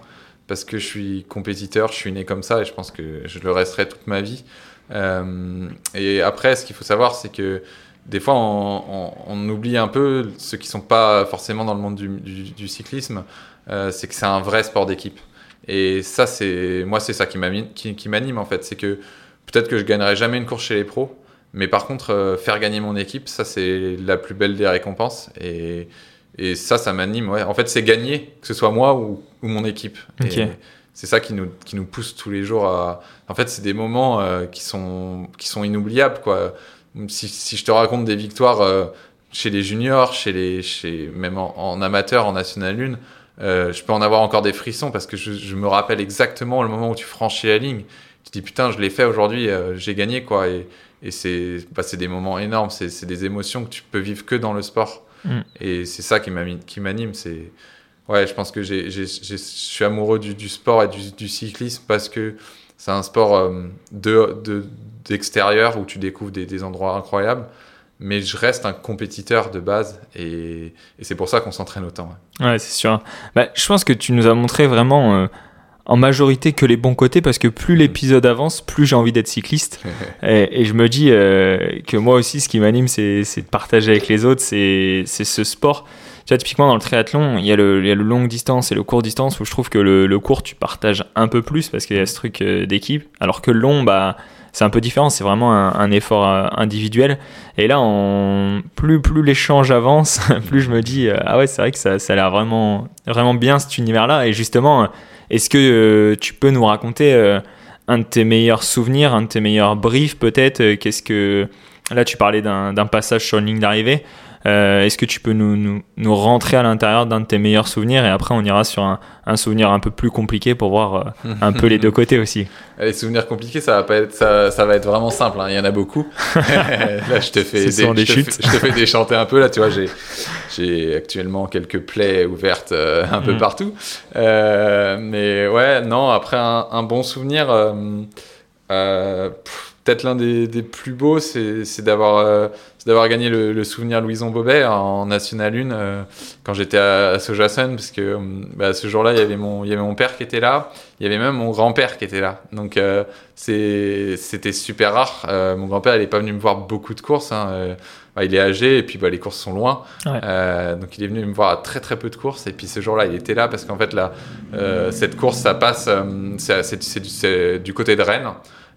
parce que je suis compétiteur, je suis né comme ça et je pense que je le resterai toute ma vie. Euh, et après, ce qu'il faut savoir, c'est que des fois, on, oublie un peu ceux qui sont pas forcément dans le monde du, cyclisme, euh, c'est que c'est un vrai sport d'équipe. Et ça, c'est moi, c'est ça qui m'anime, en fait, c'est que peut-être que je gagnerai jamais une course chez les pros, mais par contre, euh, faire gagner mon équipe, ça, c'est la plus belle des récompenses. Et ça, ça m'anime. Ouais. En fait, c'est gagner, que ce soit moi ou, ou mon équipe. Okay. C'est ça qui nous, qui nous pousse tous les jours à. En fait, c'est des moments euh, qui, sont, qui sont inoubliables. Quoi. Si, si je te raconte des victoires euh, chez les juniors, chez les, chez, même en, en amateur, en National 1, euh, je peux en avoir encore des frissons parce que je, je, me rappelle exactement le moment où tu franchis la ligne. Tu te dis putain, je l'ai fait aujourd'hui, euh, j'ai gagné quoi. Et, et c'est bah, des moments énormes, c'est des émotions que tu peux vivre que dans le sport. Mm. Et c'est ça qui m'anime. C'est ouais, je pense que je suis amoureux du, sport et du, cyclisme parce que c'est un sport euh, de d'extérieur où tu découvres des, des endroits incroyables mais je reste un compétiteur de base et, c'est pour ça qu'on s'entraîne autant. Ouais c'est sûr. Bah, je pense que tu nous as montré vraiment euh, en majorité que les bons côtés parce que plus l'épisode avance, plus j'ai envie d'être cycliste. (laughs) et, et, je me dis euh, que moi aussi, ce qui m'anime, c'est de partager avec les autres, c'est ce sport. Tu vois, typiquement dans le triathlon, il y, a le, il y a le longue distance et le court distance où je trouve que le, le court, tu partages un peu plus parce qu'il y a ce truc euh, d'équipe, alors que le long, bah c'est un peu différent, c'est vraiment un, effort euh, individuel. Et là, on, plus, plus l'échange avance, (laughs) plus je me dis, ah ouais, c'est vrai que ça, ça a l'air vraiment, vraiment bien cet univers-là. Et justement, est-ce que euh, tu peux nous raconter un de tes meilleurs souvenirs, un de tes meilleurs briefs peut-être? Qu'est-ce que. Là, tu parlais d'un passage sur une ligne d'arrivée. Euh, est-ce que tu peux nous, nous, nous rentrer à l'intérieur d'un de tes meilleurs souvenirs et après on ira sur un, un souvenir un peu plus compliqué pour voir euh, un peu les deux côtés aussi (laughs) Les souvenirs compliqués, ça va pas être, ça, ça va être vraiment simple. Hein. Il y en a beaucoup. (laughs) là, je te fais, des, je, te fais, je te fais déchanter un peu. Là, tu vois, j'ai, j'ai actuellement quelques plaies ouvertes euh, un peu mm. partout. mais ouais, non. Après un, un bon souvenir. peut-être l'un des, des, plus beaux, c'est d'avoir c'est d'avoir gagné le, souvenir Louison Bobet en National 1 euh, quand j'étais à, à Sojason, parce que euh, bah, ce jour-là, il y avait mon, il y avait mon père qui était là, il y avait même mon grand-père qui était là. Donc euh, c'était super rare. mon grand-père, il n'est pas venu me voir beaucoup de courses. Hein, bah, il est âgé et puis bah, les courses sont loin. donc il est venu me voir à très très peu de courses. Et puis ce jour-là, il était là parce qu'en fait, là, cette course, ça passe, c'est du côté de Rennes.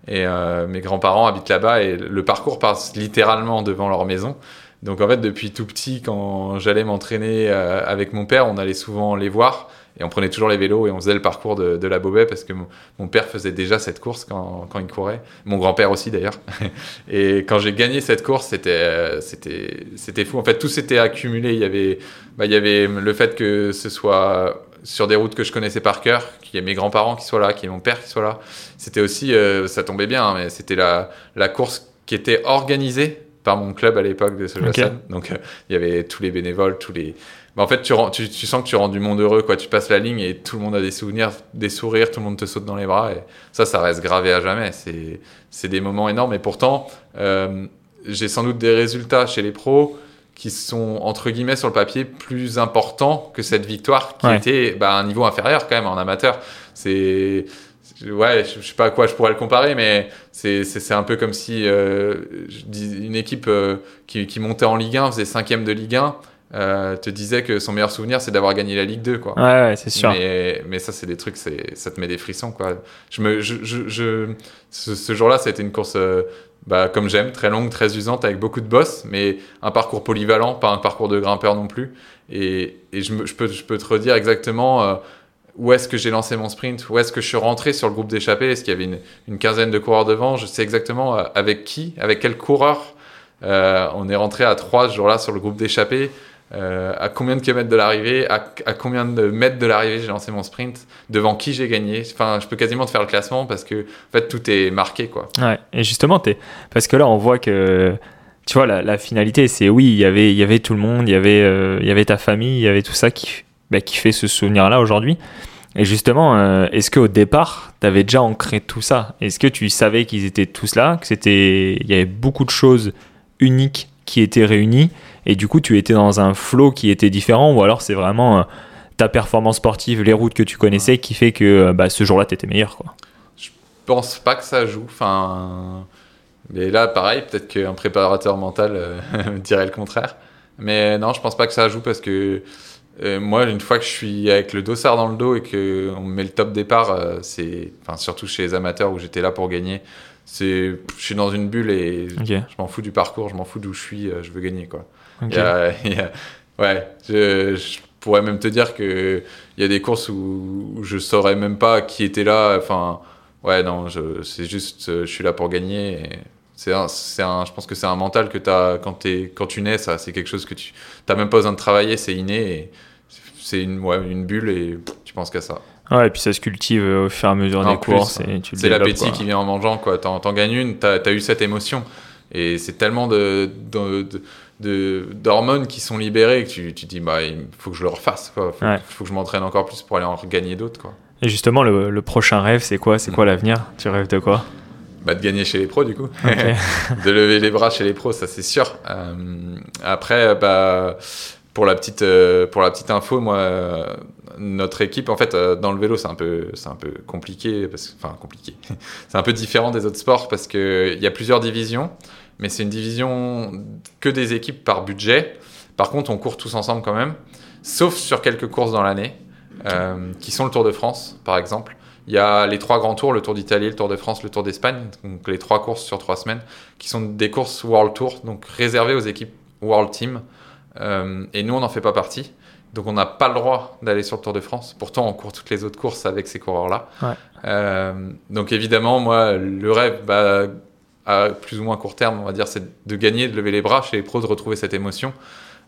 Et euh, mes grands-parents habitent là-bas et le parcours passe littéralement devant leur maison. Donc en fait, depuis tout petit, quand j'allais m'entraîner euh, avec mon père, on allait souvent les voir et on prenait toujours les vélos et on faisait le parcours de, de la Bobet parce que mon, père faisait déjà cette course quand, quand il courait. Mon grand-père aussi d'ailleurs. (laughs) et quand j'ai gagné cette course, c'était euh, c'était c'était fou. En fait, tout s'était accumulé. Il y avait bah, il y avait le fait que ce soit sur des routes que je connaissais par cœur, qu'il y ait mes grands-parents qui soient là, qu'il y ait mon père qui soit là. C'était aussi, euh, ça tombait bien, hein, mais c'était la, la course qui était organisée par mon club à l'époque de Sojasan. Donc euh, il y avait tous les bénévoles, tous les. en fait, tu, tu, tu, sens que tu rends du monde heureux, quoi. Tu passes la ligne et tout le monde a des souvenirs, des sourires, tout le monde te saute dans les bras. Et ça, ça reste gravé à jamais. C'est des moments énormes. Et pourtant, euh, j'ai sans doute des résultats chez les pros qui sont entre guillemets sur le papier plus importants que cette victoire qui était bah, à un niveau inférieur quand même en amateur. C'est ouais, je, sais pas à quoi je pourrais le comparer, mais c'est c'est un peu comme si euh, une équipe euh, qui, qui montait en Ligue 1 faisait cinquième de Ligue 1. Euh, te disait que son meilleur souvenir c'est d'avoir gagné la Ligue 2 quoi. Ouais, ouais c'est sûr. Mais, mais ça c'est des trucs c'est ça te met des frissons quoi. Je me je, je, je ce, ce jour-là ça a été une course euh, bah, comme j'aime, très longue, très usante, avec beaucoup de boss, mais un parcours polyvalent, pas un parcours de grimpeur non plus. Et, et je, je, peux, je peux te redire exactement euh, où est-ce que j'ai lancé mon sprint, où est-ce que je suis rentré sur le groupe d'échappée, est-ce qu'il y avait une, une, quinzaine de coureurs devant, je sais exactement avec qui, avec quel coureur. Euh, on est rentré à trois ce jour-là sur le groupe d'échappée. Euh, à combien de kilomètres de l'arrivée, à, combien de mètres de l'arrivée j'ai lancé mon sprint, devant qui j'ai gagné. Enfin, je peux quasiment te faire le classement parce que en fait tout est marqué quoi. Ouais. Et justement, es... parce que là on voit que tu vois la, finalité, c'est oui, il y avait y avait tout le monde, il y avait euh, y avait ta famille, il y avait tout ça qui bah, qui fait ce souvenir là aujourd'hui. Et justement, euh, est-ce qu'au départ, tu avais déjà ancré tout ça? Est-ce que tu savais qu'ils étaient tous là, que il y avait beaucoup de choses uniques qui étaient réunies? Et du coup tu étais dans un flow qui était différent ou alors c'est vraiment euh, ta performance sportive, les routes que tu connaissais qui fait que euh, bah, ce jour-là tu étais meilleur quoi. Je pense pas que ça joue. Enfin, mais là pareil, peut-être qu'un préparateur mental euh, (laughs) dirait le contraire. Mais non, je pense pas que ça joue parce que moi, une fois que je suis avec le dossard dans le dos et qu'on me met le top départ, c'est, enfin, surtout chez les amateurs où j'étais là pour gagner, c'est, je suis dans une bulle et je m'en fous du parcours, je m'en fous d'où je suis, je veux gagner quoi. Ouais, je, pourrais même te dire que il y a des courses où, je saurais même pas qui était là. Enfin, ouais, non, c'est juste, je suis là pour gagner. C'est un, un, je pense que c'est un mental que as quand, es, quand tu nais, ça, c'est quelque chose que tu n'as même pas besoin de travailler, c'est inné. c'est une, ouais, une bulle et tu penses qu'à ça. Ouais, et puis ça se cultive euh, au fur et à mesure En des plus, courses. hein. tu C'est l'appétit qui vient en mangeant, quoi. T'en, gagnes une, t'as, t'as eu cette émotion. Et c'est tellement de, de- de- de- d'hormones qui sont libérées que tu, tu dis, bah, il faut que je le refasse, quoi. Faut, Ouais. faut que je m'entraîne encore plus pour aller en gagner d'autres, quoi. Et justement, le, le prochain rêve, c'est quoi? C'est quoi l'avenir? Tu rêves de quoi? Bah, de gagner chez les pros, du coup. (laughs) De lever les bras chez les pros, ça c'est sûr. Euh, après, bah, pour la petite, euh, pour la petite info, moi, euh, notre équipe, en fait, euh, dans le vélo, c'est un peu, c'est un peu compliqué, parce, enfin compliqué. (laughs) c'est un peu différent des autres sports parce que il y a plusieurs divisions, mais c'est une division que des équipes par budget. Par contre, on court tous ensemble quand même, sauf sur quelques courses dans l'année, euh, qui sont le Tour de France, par exemple. Il y a les trois grands tours, le Tour d'Italie, le Tour de France, le Tour d'Espagne, donc les trois courses sur trois semaines, qui sont des courses World Tour, donc réservées aux équipes World Team. Euh, et nous, on n'en fait pas partie. Donc on n'a pas le droit d'aller sur le Tour de France. Pourtant, on court toutes les autres courses avec ces coureurs-là. Ouais. Euh, donc évidemment, moi, le rêve, bah, à plus ou moins court terme, on va dire, c'est de gagner, de lever les bras chez les pros, de retrouver cette émotion.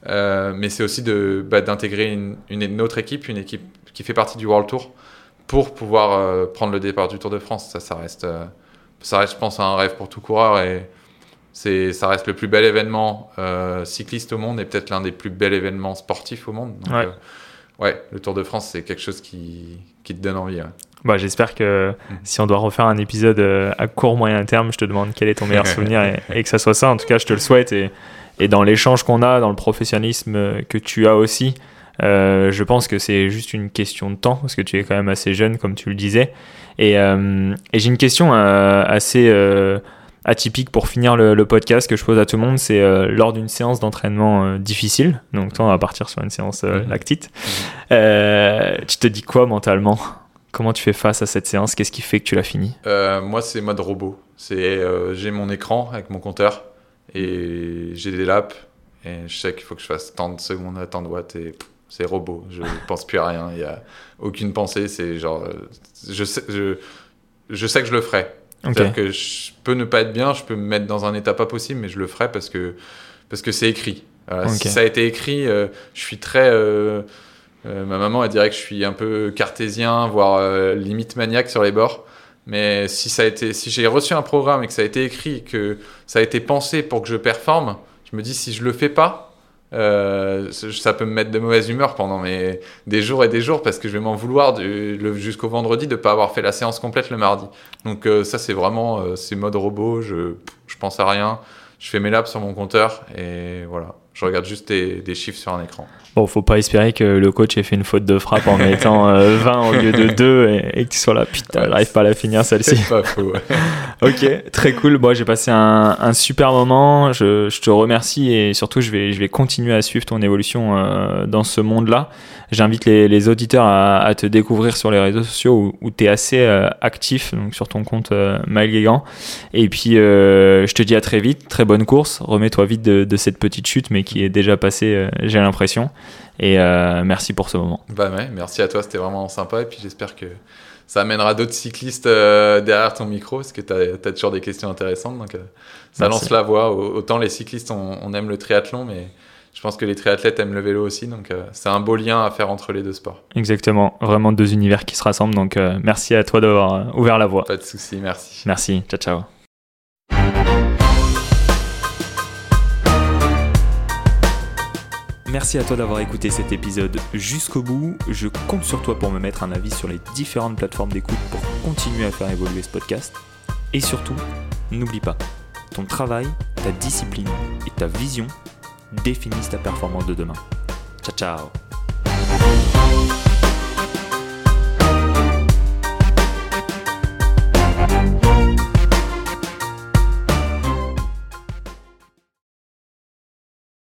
Euh, mais c'est aussi de, bah, d'intégrer une, une, une autre équipe, une équipe qui fait partie du World Tour, pour pouvoir euh, prendre le départ du Tour de France. Ça, ça reste, euh, ça reste, je pense, un rêve pour tout coureur et c'est, ça reste le plus bel événement cycliste au monde et peut-être l'un des plus bels événements sportifs au monde. Donc, Ouais. ouais, le Tour de France, c'est quelque chose qui, qui te donne envie. ouais. Bah, J'espère que Mm. si on doit refaire un épisode euh, à court moyen terme, je te demande quel est ton meilleur (laughs) souvenir et, et que ça soit ça. En tout cas, je te le souhaite. Et, et dans l'échange qu'on a, dans le professionnalisme que tu as aussi, euh, je pense que c'est juste une question de temps parce que tu es quand même assez jeune, comme tu le disais. Et, euh, et j'ai une question euh, assez atypique pour finir le, le podcast que je pose à tout le monde. C'est euh, lors d'une séance d'entraînement euh, difficile. Donc, toi, on va partir sur une séance euh, Mhm. lactite. Tu te dis quoi mentalement? Comment tu fais face à cette séance? Qu'est-ce qui fait que tu l'as fini? Euh, moi, c'est mode robot. C'est euh, j'ai mon écran avec mon compteur et j'ai des laps et je sais qu'il faut que je fasse tant de secondes à tant de watts et c'est robot. Je (laughs) pense plus à rien. Il y a aucune pensée. C'est genre je sais je, je sais que je le ferai. C'est-à-dire que je peux ne pas être bien, je peux me mettre dans un état pas possible, mais je le ferai parce que parce que c'est écrit. Voilà. Si ça a été écrit, euh, je suis très. Euh, ma maman, elle dirait que je suis un peu cartésien, voire euh, limite maniaque sur les bords. Mais si ça a été, si j'ai reçu un programme et que ça a été écrit, que ça a été pensé pour que je performe, je me dis si je le fais pas, euh, ça peut me mettre de mauvaise humeur pendant des jours et des jours parce que je vais m'en vouloir jusqu'au vendredi de pas avoir fait la séance complète le mardi. Donc ça c'est vraiment c'est mode robot. Je je pense à rien. Je fais mes laps sur mon compteur et voilà. Je regarde juste des, des chiffres sur un écran. Bon, faut pas espérer que le coach ait fait une faute de frappe en mettant euh, (laughs) 20 au lieu de 2 et, et que tu sois là, putain, Ouais, j'arrive pas à la finir celle-ci. C'est pas ouais. (laughs) Ok, très cool. Moi, j'ai passé un, un super moment. Je, je te remercie et surtout, je vais, je vais continuer à suivre ton évolution euh, dans ce monde-là. J'invite les, les auditeurs à, à te découvrir sur les réseaux sociaux où, tu es assez euh, actif, donc sur ton compte euh, Maël. Et puis, euh, je te dis à très vite. Très bonne course. Remets-toi vite de, de cette petite chute, mais qui est déjà passée, euh, j'ai l'impression. Et merci pour ce moment. Bah ouais, merci à toi, c'était vraiment sympa. Et puis j'espère que ça amènera d'autres cyclistes euh, derrière ton micro, parce que tu as, toujours des questions intéressantes. Donc euh, ça Merci. lance la voie. Au- Autant les cyclistes, on, on aime le triathlon, mais je pense que les triathlètes aiment le vélo aussi. Donc euh, c'est un beau lien à faire entre les deux sports. Exactement. Vraiment deux univers qui se rassemblent. Donc, euh, merci à toi d'avoir euh, ouvert la voie. Pas de souci, merci. Merci. Ciao, ciao. Merci à toi d'avoir écouté cet épisode jusqu'au bout. Je compte sur toi pour me mettre un avis sur les différentes plateformes d'écoute pour continuer à faire évoluer ce podcast. Et surtout, n'oublie pas, ton travail, ta discipline et ta vision définissent ta performance de demain. Ciao ciao